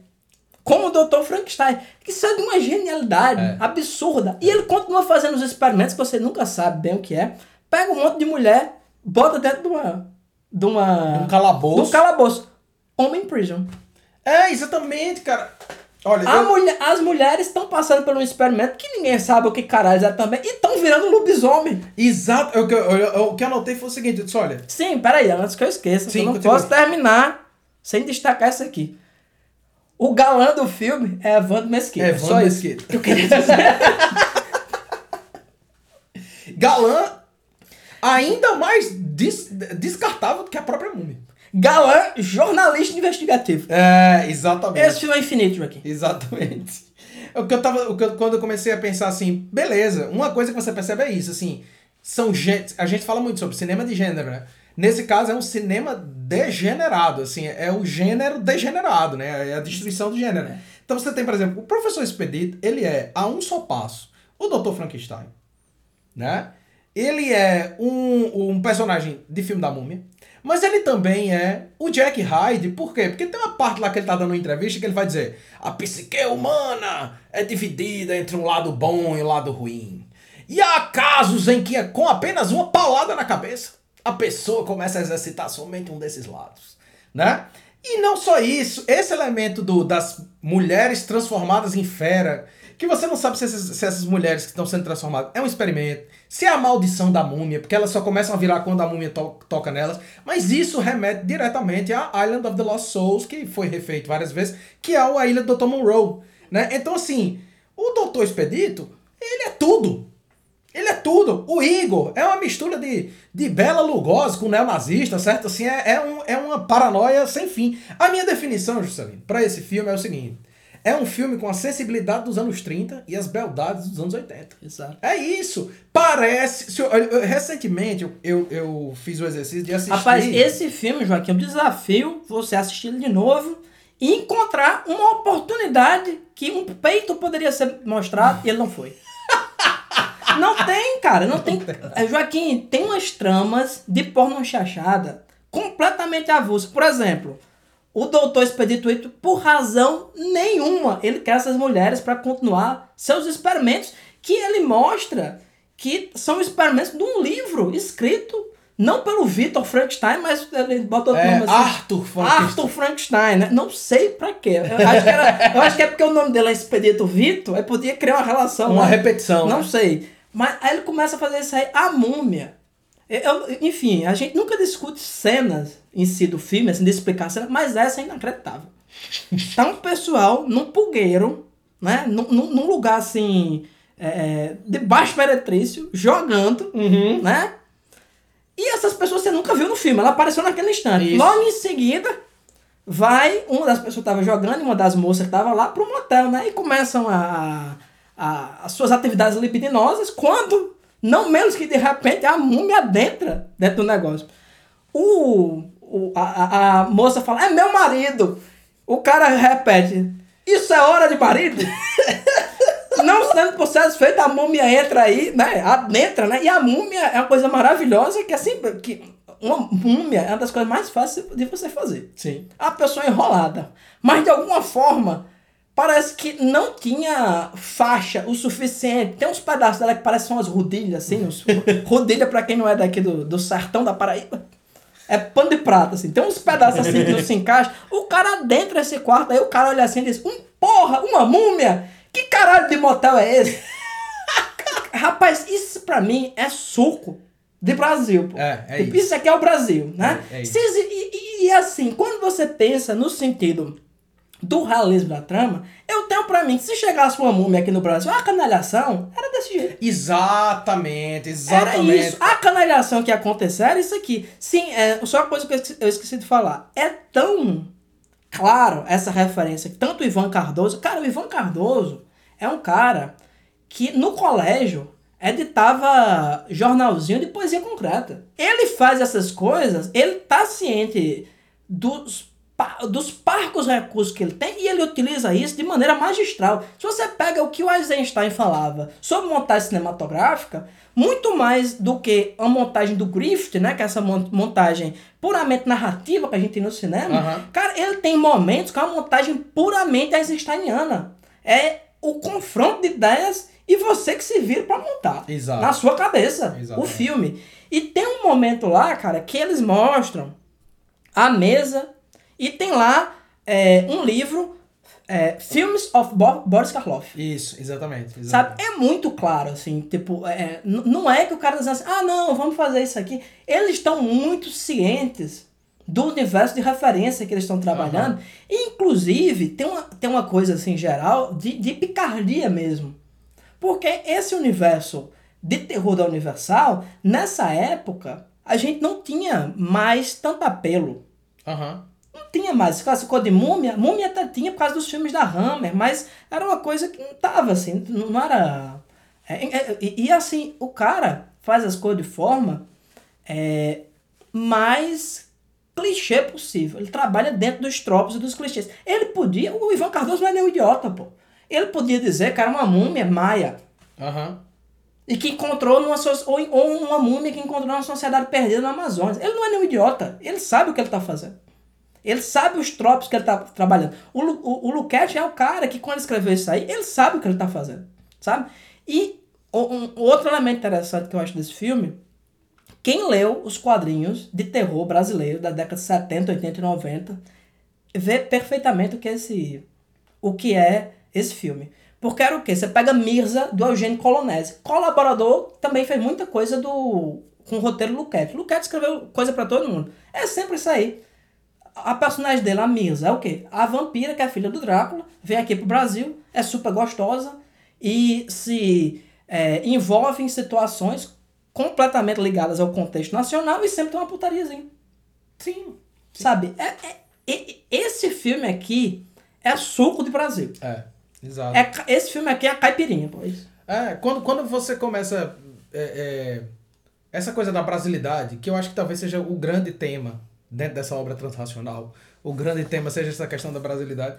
como o Dr. Frankenstein. Isso é de uma genialidade É. absurda. E ele continua fazendo os experimentos que você nunca sabe bem o que é. Pega um monte de mulher, bota dentro de uma. de uma. Um calabouço. de um calabouço. Homem prison. É, exatamente, cara. Olha, eu- mulher, as mulheres estão passando por um experimento que ninguém sabe o que caralho é também. E estão virando lobisomem. Exato. O que eu, eu- o que eu anotei foi o seguinte, eu disse, olha, Sim, peraí, antes que eu esqueça, Sim, eu não continua. posso terminar sem destacar isso aqui. O galã do filme é Evandro Mesquita. É, Evandro só isso Mesquita. que eu queria dizer. galã ainda mais des- descartável do que a própria múmia. galã, jornalista investigativo. É, exatamente. Esse filme é infinito, Joaquim. Exatamente. O que eu tava, o que eu- quando eu comecei a pensar assim, beleza, uma coisa que você percebe é isso, assim, são gente, a gente fala muito sobre cinema de gênero, né? Nesse caso é um cinema degenerado, assim, é o gênero degenerado, né? É a destruição do gênero. Então você tem, por exemplo, o professor Expedito, ele é a um só passo o Dr. Frankenstein, né? Ele é um, um personagem de filme da múmia, mas ele também é o Jack Hyde, por quê? Porque tem uma parte lá que ele tá dando uma entrevista que ele vai dizer: a psique humana é dividida entre um lado bom e um lado ruim. E há casos em que, com apenas uma paulada na cabeça, a pessoa começa a exercitar somente um desses lados, né? E não só isso, esse elemento do, das mulheres transformadas em fera, que você não sabe se essas, se essas mulheres que estão sendo transformadas é um experimento, se é a maldição da múmia, porque elas só começam a virar quando a múmia to- toca nelas, mas isso remete diretamente a Island of the Lost Souls, que foi refeito várias vezes, que é a ilha do Dr. Monroe, né? Então assim, o Dr. Expedito, ele é tudo. Ele é tudo. O Igor é uma mistura de, de Bela Lugosi com neonazista, certo? Assim, é, é, um, é uma paranoia sem fim. A minha definição, Juscelino, para esse filme é o seguinte. É um filme com a sensibilidade dos anos 30 e as beldades dos anos 80. Exato. É isso. Parece... se eu- eu- eu- recentemente eu, eu, fiz o exercício de assistir... Rapaz, esse filme, Joaquim, eu desafio você assistir de novo e encontrar uma oportunidade que um peito poderia ser mostrado e ele não foi. Não tem, cara, não tem. É, Joaquim, tem umas tramas de porno chachada completamente avulsas. Por exemplo, o doutor Expedito Ito, por razão nenhuma, ele quer essas mulheres para continuar seus experimentos que ele mostra que são experimentos de um livro escrito não pelo Victor Frankenstein, mas ele bota outro É, nome assim. Arthur Frankenstein. Arthur Frankenstein, né? Não sei pra quê. Eu acho que, era- eu acho que é porque o nome dele é Expedito Vitor, aí podia criar uma relação. Uma né? repetição. Não né? sei. Mas aí ele começa a fazer isso aí, a múmia. Eu- enfim, a gente nunca discute cenas em si do filme, assim, de explicar a cena, mas essa é inacreditável. Tá um pessoal num pulgueiro, né? Num, num- lugar assim, é, de baixo meretrício, jogando, Uhum. né? E essas pessoas você nunca viu no filme, ela apareceu naquele instante. Isso. Logo em seguida, vai, uma das pessoas que estava jogando, e uma das moças que estava lá, pro motel, né? E começam a, a- as suas atividades libidinosas, quando, não menos que de repente, a múmia adentra dentro do negócio. O, o- a, a- a moça fala, é meu marido. O cara repete, isso é hora de marido? Não sendo por satisfeito, a múmia entra aí, né? Adentra, né? E a múmia é uma coisa maravilhosa que assim. Que, uma múmia é uma das coisas mais fáceis de você fazer. Sim. A pessoa é enrolada. Mas de alguma forma, parece que não tinha faixa o suficiente. Tem uns pedaços dela que parecem umas rodilhas, assim. Uns, rodilha, pra quem não é daqui do, do sertão da Paraíba. É pano de prata, assim. Tem uns pedaços assim que não se encaixa. O cara dentro desse quarto, aí o cara olha assim e diz: um porra, uma múmia! Que caralho de motel é esse? Rapaz, isso pra mim é suco de Brasil, pô. É, é Tipo, isso. isso aqui é o Brasil, né? É, é e, e- e assim, quando você pensa no sentido do realismo da trama, eu tenho pra mim que se chegasse uma múmia aqui no Brasil, a canalhação era desse jeito. Exatamente, Era exatamente. isso. A canalhação que ia acontecer era isso aqui. Sim, é, só uma coisa que eu esqueci, eu esqueci de falar. É tão claro essa referência que tanto o Ivan Cardoso. Cara, o Ivan Cardoso é um cara que no colégio editava jornalzinho de poesia concreta. Ele faz essas coisas, ele tá ciente dos, dos parcos recursos que ele tem e ele utiliza isso de maneira magistral. Se você pega o que o Eisenstein falava sobre montagem cinematográfica, muito mais do que a montagem do Griffith, né, que é essa mon- montagem puramente narrativa que a gente tem no cinema, Aham. cara, ele tem momentos que é uma montagem puramente Eisensteiniana. É o confronto de ideias e você que se vira pra montar. Exato. Na sua cabeça, o filme. E tem um momento lá, cara, que eles mostram a mesa e tem lá é, um livro, é, Films of Bo Boris Karloff. Isso, exatamente. exatamente. Sabe? É muito claro, assim, tipo, é, não é que o cara tá dizendo assim, ah, não, vamos fazer isso aqui. Eles estão muito cientes do universo de referência que eles estão trabalhando. E, inclusive, tem uma, tem uma coisa, assim, geral, de, de picardia mesmo. Porque esse universo de terror da Universal, nessa época, a gente não tinha mais tanto apelo Aham. Não tinha mais. Classificou de múmia. Múmia até tinha por causa dos filmes da Hammer, mas era uma coisa que não tava assim, não não era. é, é, e, e, assim, o cara faz as coisas de forma é, mais clichê possível. Ele trabalha dentro dos tropos e dos clichês. Ele podia. O Ivan Cardoso não é nenhum idiota, pô. Ele podia dizer que era uma múmia maia. Aham. E que encontrou numa so- ou, uma múmia que encontrou numa sociedade perdida no Amazonas. Ele não é nenhum idiota. Ele sabe o que ele está fazendo. Ele sabe os tropos que ele está trabalhando. O, o, o Luquete é o cara que, quando escreveu isso aí, ele sabe o que ele está fazendo. Sabe? E um, outro elemento interessante que eu acho desse filme, quem leu os quadrinhos de terror brasileiro da década de 70, 80 e 90, vê perfeitamente o que é esse, o que é esse filme. Porque era o quê? Você pega Mirza, do Eugênio Colonese. Colaborador, também fez muita coisa do com o roteiro Luquete. Luquete escreveu coisa pra todo mundo. É sempre isso aí. A personagem dele, a Mirza, é o quê? A vampira, que é a filha do Drácula, vem aqui pro Brasil, é super gostosa e se é, envolve em situações completamente ligadas ao contexto nacional e sempre tem uma putariazinha. Sim. Sabe? É, é- e- esse filme aqui é suco de Brasil. É, exato. É, esse filme aqui é a caipirinha, pois. É, quando, quando você começa. é, é, essa coisa da brasilidade, que eu acho que talvez seja o grande tema dentro dessa obra transracional. O grande tema seja essa questão da brasilidade.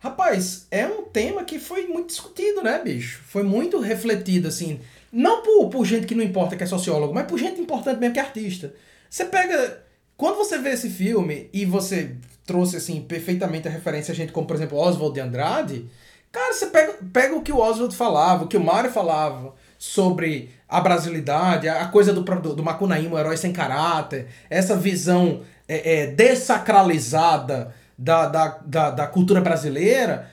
Rapaz, é um tema que foi muito discutido, né, bicho? Foi muito refletido, assim. Não por, por gente que não importa, que é sociólogo, mas por gente importante mesmo, que é artista. Você pega. Quando você vê esse filme e você trouxe, assim, perfeitamente a referência a gente como, por exemplo, Oswald de Andrade, Cara, você pega, pega o que o Oswald falava, o que o Mário falava sobre a brasilidade, a coisa do, do, do Macunaíma, o herói sem caráter, essa visão é, é, desacralizada da, da, da, da cultura brasileira.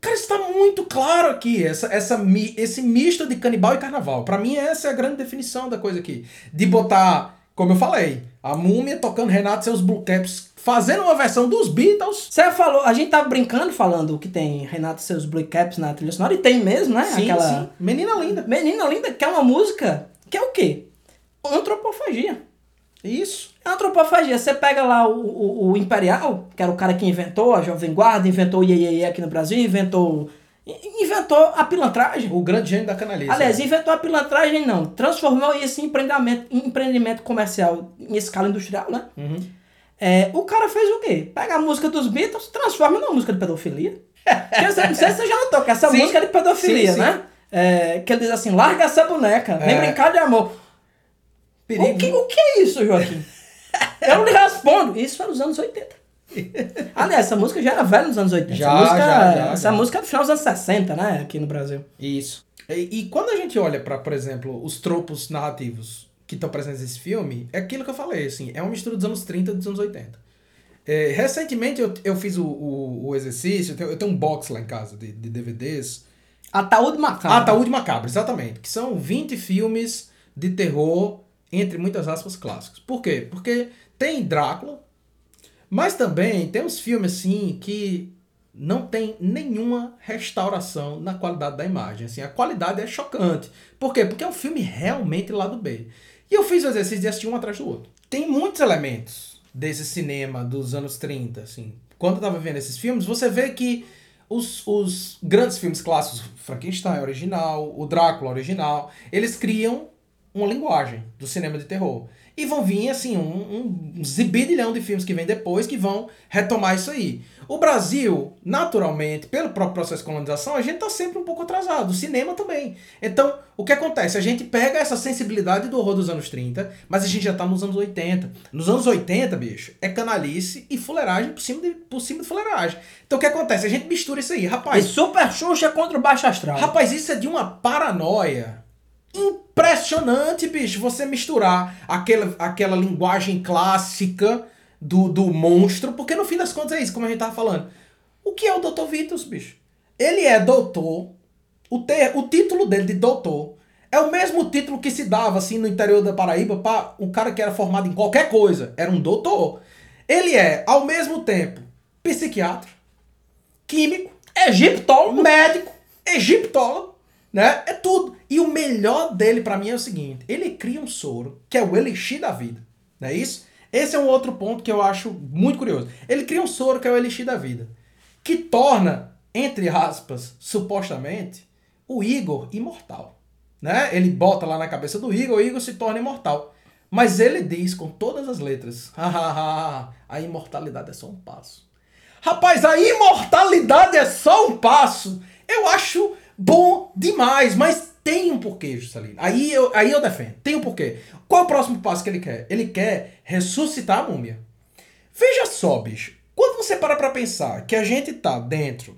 Cara, está muito claro aqui, essa, essa, esse misto de canibal e carnaval. Pra mim, essa é a grande definição da coisa aqui. De botar, como eu falei, a múmia tocando Renato e seus Blue Caps, fazendo uma versão dos Beatles. Você falou, a gente tava brincando falando que tem Renato e seus Blue Caps na trilha sonora, e tem mesmo, né? Sim, Aquela sim. Menina linda. Menina Linda, que é uma música que é o quê? Antropofagia. Isso. É antropofagia. Você pega lá o, o, o Imperial, que era o cara que inventou a Jovem Guarda, inventou o Iê, Iê, Iê aqui no Brasil, inventou. in- Inventou a pilantragem. O grande gênio da canalice. Aliás, inventou a pilantragem não. Transformou esse empreendimento, em empreendimento comercial em escala industrial, né? Uhum. É, o cara fez o quê? Pega a música dos Beatles, transforma numa música de pedofilia. Não sei se você já notou, que essa Sim. música é de pedofilia, Sim, sim. né? É, que ele diz assim, larga essa boneca, vem É. brincar de amor. Perigo. O que, o que é isso, Joaquim? Eu lhe respondo. Isso era nos anos 80. Aliás, essa música já era velha nos anos 80. Já, essa música, já, já, essa já. música é do final dos anos 60, né? Aqui no Brasil. Isso. E, e quando a gente olha para, por exemplo, os tropos narrativos que estão presentes nesse filme, é aquilo que eu falei, assim, é uma mistura dos anos 30 e dos anos 80. É, recentemente eu, eu fiz o, o, o exercício, eu tenho, eu tenho um box lá em casa de, de DVDs. Ataúde Macabro. Ataúde Macabro, exatamente. Que são 20 filmes de terror, entre muitas aspas, clássicos. Por quê? Porque tem Drácula, mas também tem uns filmes assim que não tem nenhuma restauração na qualidade da imagem. Assim, a qualidade é chocante. Por quê? Porque é um filme realmente lado B. E eu fiz o exercício de assistir um atrás do outro. Tem muitos elementos desse cinema dos anos 30, assim. Quando eu tava vendo esses filmes, você vê que os, os grandes filmes clássicos, Frankenstein original, o Drácula original, eles criam uma linguagem do cinema de terror. E vão vir, assim, um, um zibidilhão de filmes que vem depois que vão retomar isso aí. O Brasil, naturalmente, pelo próprio processo de colonização, a gente tá sempre um pouco atrasado. O cinema também. Então, o que acontece? A gente pega essa sensibilidade do horror dos anos 30, mas a gente já tá nos anos 80. Nos anos 80, bicho, é canalice e fuleiragem por cima de, por cima de fuleiragem. Então, o que acontece? A gente mistura isso aí. E Rapaz, Super Xuxa contra o Baixo Astral. Rapaz, isso é de uma paranoia impressionante, bicho. Você misturar aquela, aquela linguagem clássica do, do monstro, porque no fim das contas é isso, como a gente tava falando. O que é o Dr. Vitus, bicho? Ele é doutor, o, ter, o título dele de doutor é o mesmo título que se dava assim no interior da Paraíba para um cara que era formado em qualquer coisa, era um doutor. Ele é, ao mesmo tempo, psiquiatra, químico, Egiptólogo. médico, egiptólogo, né? É tudo. E o melhor dele pra mim é o seguinte: ele cria um soro que é o elixir da vida, não é isso? Esse é um outro ponto que eu acho muito curioso. Ele cria um soro que é o elixir da vida, que torna, entre aspas, supostamente, o Igor imortal, né? Ele bota lá na cabeça do Igor, o Igor se torna imortal. Mas ele diz com todas as letras: "Hahaha, a imortalidade é só um passo. Rapaz, a imortalidade é só um passo. Eu acho bom demais, mas tem um porquê, Juscelino. Aí eu, aí eu defendo. Tem um porquê. Qual é o próximo passo que ele quer? Ele quer ressuscitar a múmia. Veja só, bicho. Quando você para pra pensar que a gente tá dentro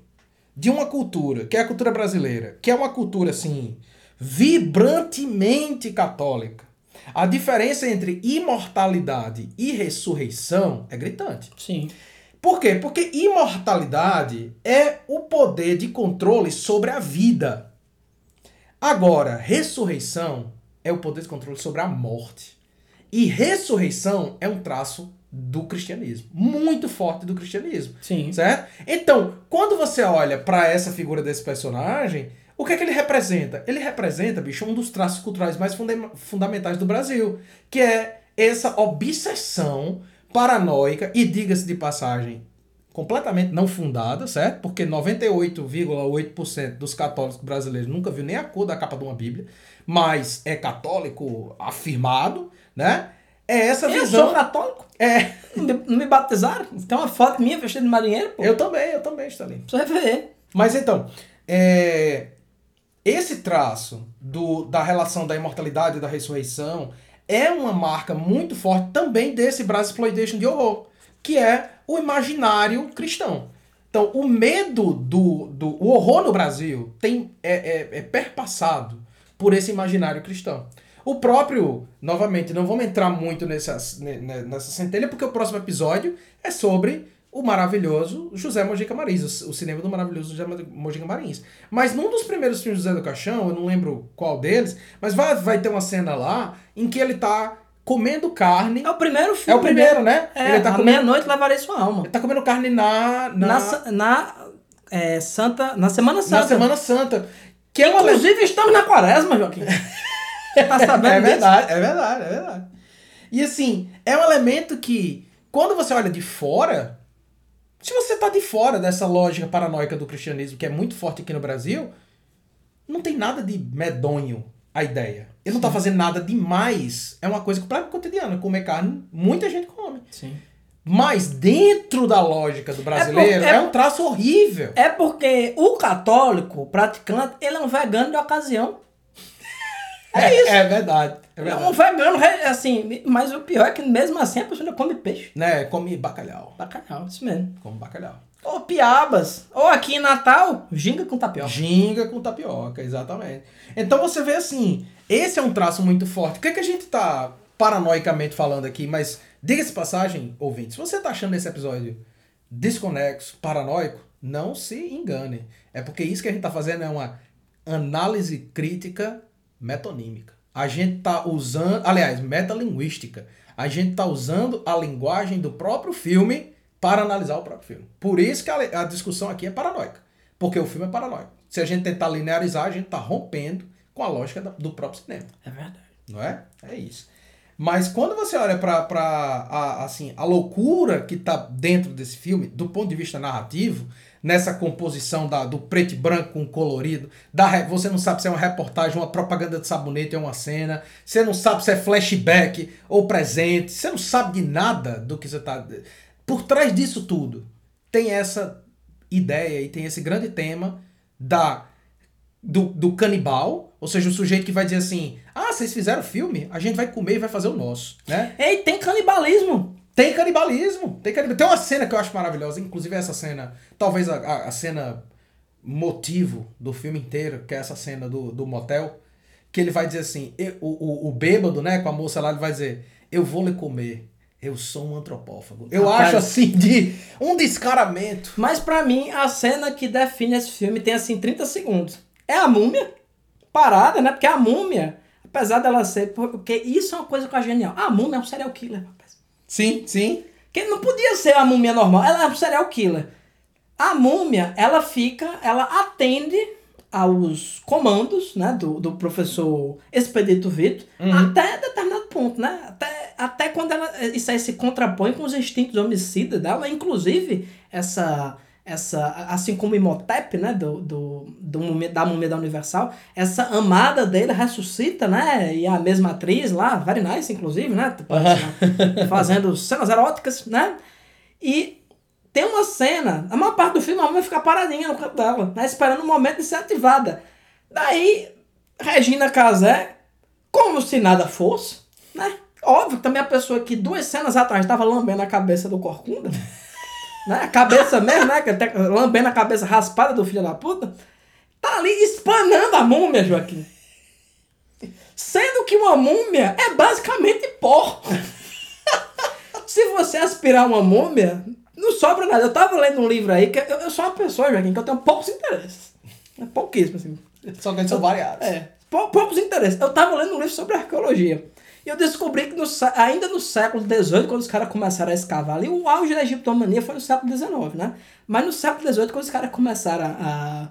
de uma cultura, que é a cultura brasileira, que é uma cultura, assim, vibrantemente católica, a diferença entre imortalidade e ressurreição é gritante. Sim. Por quê? Porque imortalidade é o poder de controle sobre a vida. Agora, ressurreição é o poder de controle sobre a morte. E ressurreição é um traço do cristianismo, muito forte do cristianismo, Sim. certo? Então, quando você olha para essa figura desse personagem, o que é que ele representa? Ele representa, bicho, um dos traços culturais mais funda- fundamentais do Brasil, que é essa obsessão paranoica e diga-se de passagem, completamente não fundada, certo? Porque 98,8% dos católicos brasileiros nunca viu nem a cor da capa de uma Bíblia, mas é católico afirmado, né? É essa Eu visão. sou católico. É, Não me, batizaram? Tem uma foto minha vestida de marinheiro, pô. eu também, eu também, Stalin. Você vai ver. Mas então, é, esse traço do, da relação da imortalidade e da ressurreição é uma marca muito forte também desse Exploitation de horror, que é o imaginário cristão. Então, o medo do, do o horror no Brasil tem, é, é, é perpassado por esse imaginário cristão. O próprio, novamente, não vamos entrar muito nessa, ne- ne- nessa centelha, porque o próximo episódio é sobre o maravilhoso José Mojica Marins, o, cinema do maravilhoso José Mojica Marins. Mas num dos primeiros filmes do Zé do Caixão, eu não lembro qual deles, mas vai, vai ter uma cena lá em que ele tá comendo carne. É o primeiro É filme. o primeiro, né? É, ele tá a comendo, meia-noite levarei sua alma. ele tá comendo carne na, na, Na, na, é, Santa, na Semana Santa. na Semana Santa. Que é uma Inclusive, estamos na quaresma, Joaquim. tá sabendo é disso? verdade, é verdade, é verdade. E assim, é um elemento que, quando você olha de fora, se você tá de fora dessa lógica paranoica do cristianismo, que é muito forte aqui no Brasil, não tem nada de medonho a ideia. Ele não tá fazendo nada demais. É uma coisa completamente cotidiana. Comer carne, muita gente come. Sim. Mas dentro da lógica do brasileiro, É é, por- é- um traço horrível. É porque o católico, o praticante, ele é um vegano de ocasião. É isso. É verdade. É É verdade. um vegano, assim, mas o pior é que mesmo assim a pessoa ainda come peixe. Né, come bacalhau. Bacalhau, isso mesmo. Come bacalhau. Ou piabas. Ou aqui em Natal, ginga com tapioca. Ginga com tapioca, exatamente. Então você vê assim, esse é um traço muito forte. O que, é que a gente tá paranoicamente falando aqui, mas diga-se passagem, ouvinte, se você tá achando esse episódio desconexo, paranoico, não se engane. É porque isso que a gente tá fazendo é uma análise crítica metonímica. A gente tá usando, aliás, metalinguística. A gente tá usando a linguagem do próprio filme para analisar o próprio filme. Por isso que a, a discussão aqui é paranoica. Porque o filme é paranoico. Se a gente tentar linearizar, a gente tá rompendo com a lógica da- do próprio cinema É verdade. não é? É isso. Mas quando você olha para a, assim, a loucura que tá dentro desse filme, do ponto de vista narrativo, nessa composição da, do preto e branco com colorido, da, você não sabe se é uma reportagem, uma propaganda de sabonete ou uma cena, você não sabe se é flashback ou presente, você não sabe de nada do que você tá. Por trás disso tudo, tem essa ideia e tem esse grande tema da do, do canibal, ou seja, o sujeito que vai dizer assim: ah, vocês fizeram filme, a gente vai comer e vai fazer o nosso, né? Ei, tem canibalismo. Tem canibalismo, tem canibalismo. Tem uma cena que eu acho maravilhosa, inclusive essa cena, talvez a, a, cena motivo do filme inteiro, que é essa cena do, do motel, que ele vai dizer assim: eu- o, o, o bêbado, né, com a moça lá, ele vai dizer: eu vou lhe comer. Eu sou um antropófago. Eu Rapaz. acho assim de um descaramento. Mas pra mim, a cena que define esse filme tem assim 30 segundos. É a múmia parada, né? Porque a múmia, apesar dela ser. Porque isso é uma coisa que eu acho genial. A múmia é um serial killer, rapaz. Sim, sim. Que não podia ser a múmia normal, ela é um serial killer. A múmia, ela fica, ela atende aos comandos, né, do, do professor Expedito Vito, até determinado ponto, né? Até, até quando ela, isso aí se contrapõe com os instintos homicidas dela, inclusive essa essa assim como Imhotep, né, do, do, do da múmia da Universal, essa amada dele ressuscita, né, e a mesma atriz lá, very nice inclusive, né, fazendo cenas eróticas, né? E tem uma cena, a maior parte do filme a múmia fica paradinha no canto dela, né? Esperando o momento de ser ativada. Daí, Regina Casé, como se nada fosse, né? Óbvio que também a pessoa que duas cenas atrás estava lambendo a cabeça do Corcunda, né? A cabeça mesmo, né? Que até lambendo a cabeça raspada do filho da puta, tá ali espanando a múmia, Joaquim. Sendo que uma múmia é basicamente pó. Se você aspirar uma múmia, não sobra nada. Eu tava lendo um livro aí que eu, eu sou uma pessoa, Joaquim, que eu tenho poucos interesses. É pouquíssimo, assim. Só que eles são variados. É, pou- poucos interesses. Eu tava lendo um livro sobre arqueologia. E eu descobri que no ainda no século XVIII, quando os caras começaram a escavar ali, o auge da egiptomania foi no século XIX, né? Mas no século XVIII, quando os caras começaram a, a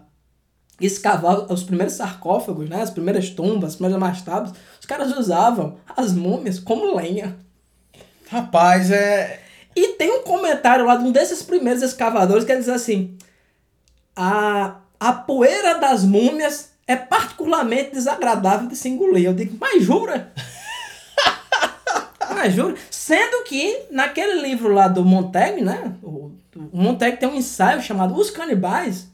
escavar os primeiros sarcófagos, né? As primeiras tumbas, as primeiras mastabas, os caras usavam as múmias como lenha. Rapaz, é. E tem um comentário lá de um desses primeiros escavadores que ele diz assim: a, a poeira das múmias é particularmente desagradável de se engolir. Eu digo, mas jura? Mas jura? Sendo que naquele livro lá do Montaigne, né? O, o Montaigne tem um ensaio chamado Os Canibais,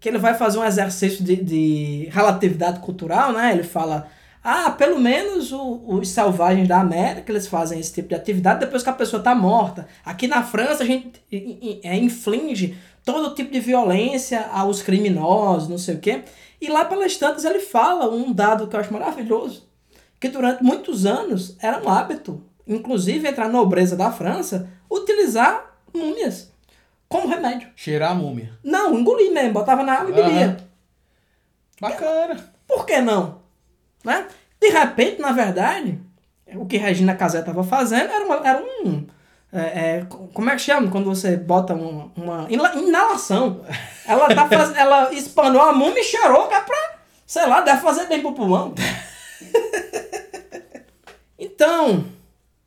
que ele vai fazer um exercício de, de relatividade cultural, né? Ele fala. Ah, pelo menos o- os selvagens da América, eles fazem esse tipo de atividade depois que a pessoa está morta. Aqui na França a gente é, inflige todo tipo de violência aos criminosos, não sei o quê. E lá pelas tantas ele fala um dado que eu acho maravilhoso, que durante muitos anos era um hábito, inclusive entre a nobreza da França, utilizar múmias como remédio. Cheirar a múmia. Não, engolir mesmo, botava na água e bebia. Aham. Bacana. Por que não? Né? De repente, na verdade, o que Regina Casé estava fazendo era, uma- era um. é, é, como é que chama quando você bota uma, uma inalação? Ela, tá faz, ela espanou a múmia e cheirou, que é pra, sei lá, deve fazer bem pro pulmão. Então,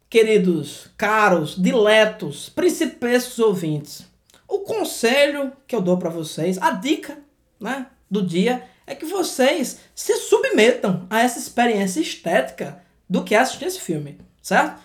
queridos, caros, diletos, principescos ouvintes, o conselho que eu dou para vocês, a dica né, do dia, é que vocês se submetam a essa experiência estética do que é assistir esse filme, certo?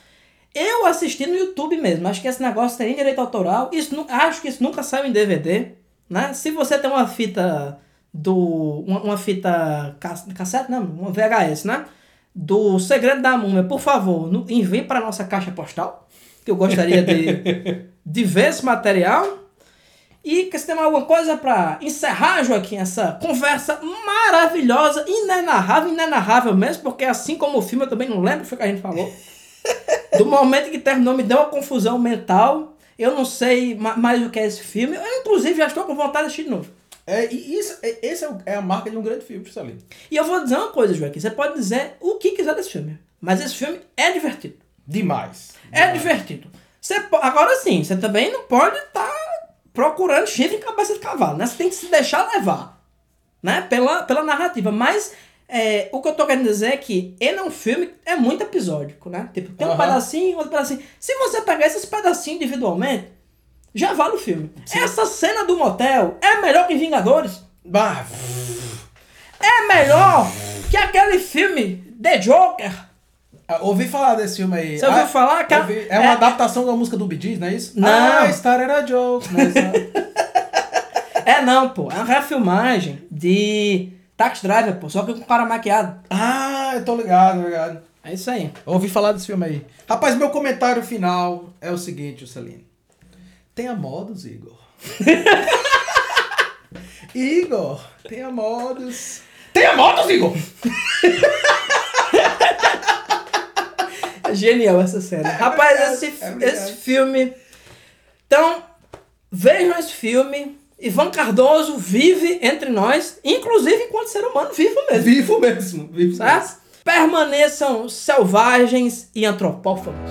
Eu assisti no YouTube mesmo, acho que esse negócio tem direito autoral, isso, acho que isso nunca saiu em DVD, né? Se você tem uma fita do... uma, uma fita ca- cassete, não, uma VHS, né? Do Segredo da Múmia, por favor, no- envie para nossa caixa postal, que eu gostaria de, de ver esse material. E que você tem alguma coisa para encerrar, Joaquim, essa conversa maravilhosa, inenarrável, inenarrável mesmo, porque assim como o filme, eu também não lembro o que a gente falou. Do momento que terminou, me deu uma confusão mental. Eu não sei ma- mais o que é esse filme. Eu, inclusive, já estou com vontade de assistir de novo. É, e isso, é- esse é, é a marca de um grande filme, Juscelino. E eu vou dizer uma coisa, Joaquim. Você pode dizer o que quiser desse filme. Mas esse filme é divertido. Demais. É divertido. Você Agora sim, você também não pode estar procurando chifre em cabeça de cavalo, né? Você tem que se deixar levar, né? Pela, pela narrativa. Mas é, o que eu tô querendo dizer é que ele é um filme é muito episódico, né? Tipo, tem um pedacinho, outro pedacinho. Se você pegar esses pedacinhos individualmente, já vale o filme. Essa cena do motel é melhor que Vingadores. Bah, É melhor que aquele filme The Joker. ah, ouvi falar desse filme aí. Você ouviu Ah, falar que ouvi. é uma adaptação da música do Bee Gees, não é isso? Não. Ah, started a joke. Não é? É não, pô. É uma refilmagem de Taxi Driver, pô. Só que com o cara maquiado. ah, eu tô ligado, ligado. É isso aí. Ouvi falar desse filme aí. Rapaz, meu comentário final é o seguinte, Juscelino. Tenha modos, Igor. Igor, tenha modos. Tenha modos, Igor! É genial essa série. Rapaz, obrigado, esse, é esse filme. Então, vejam esse filme. Ivan Cardoso vive entre nós, inclusive enquanto ser humano vivo mesmo. Vivo mesmo, vivo mesmo. Permaneçam selvagens e antropófagos.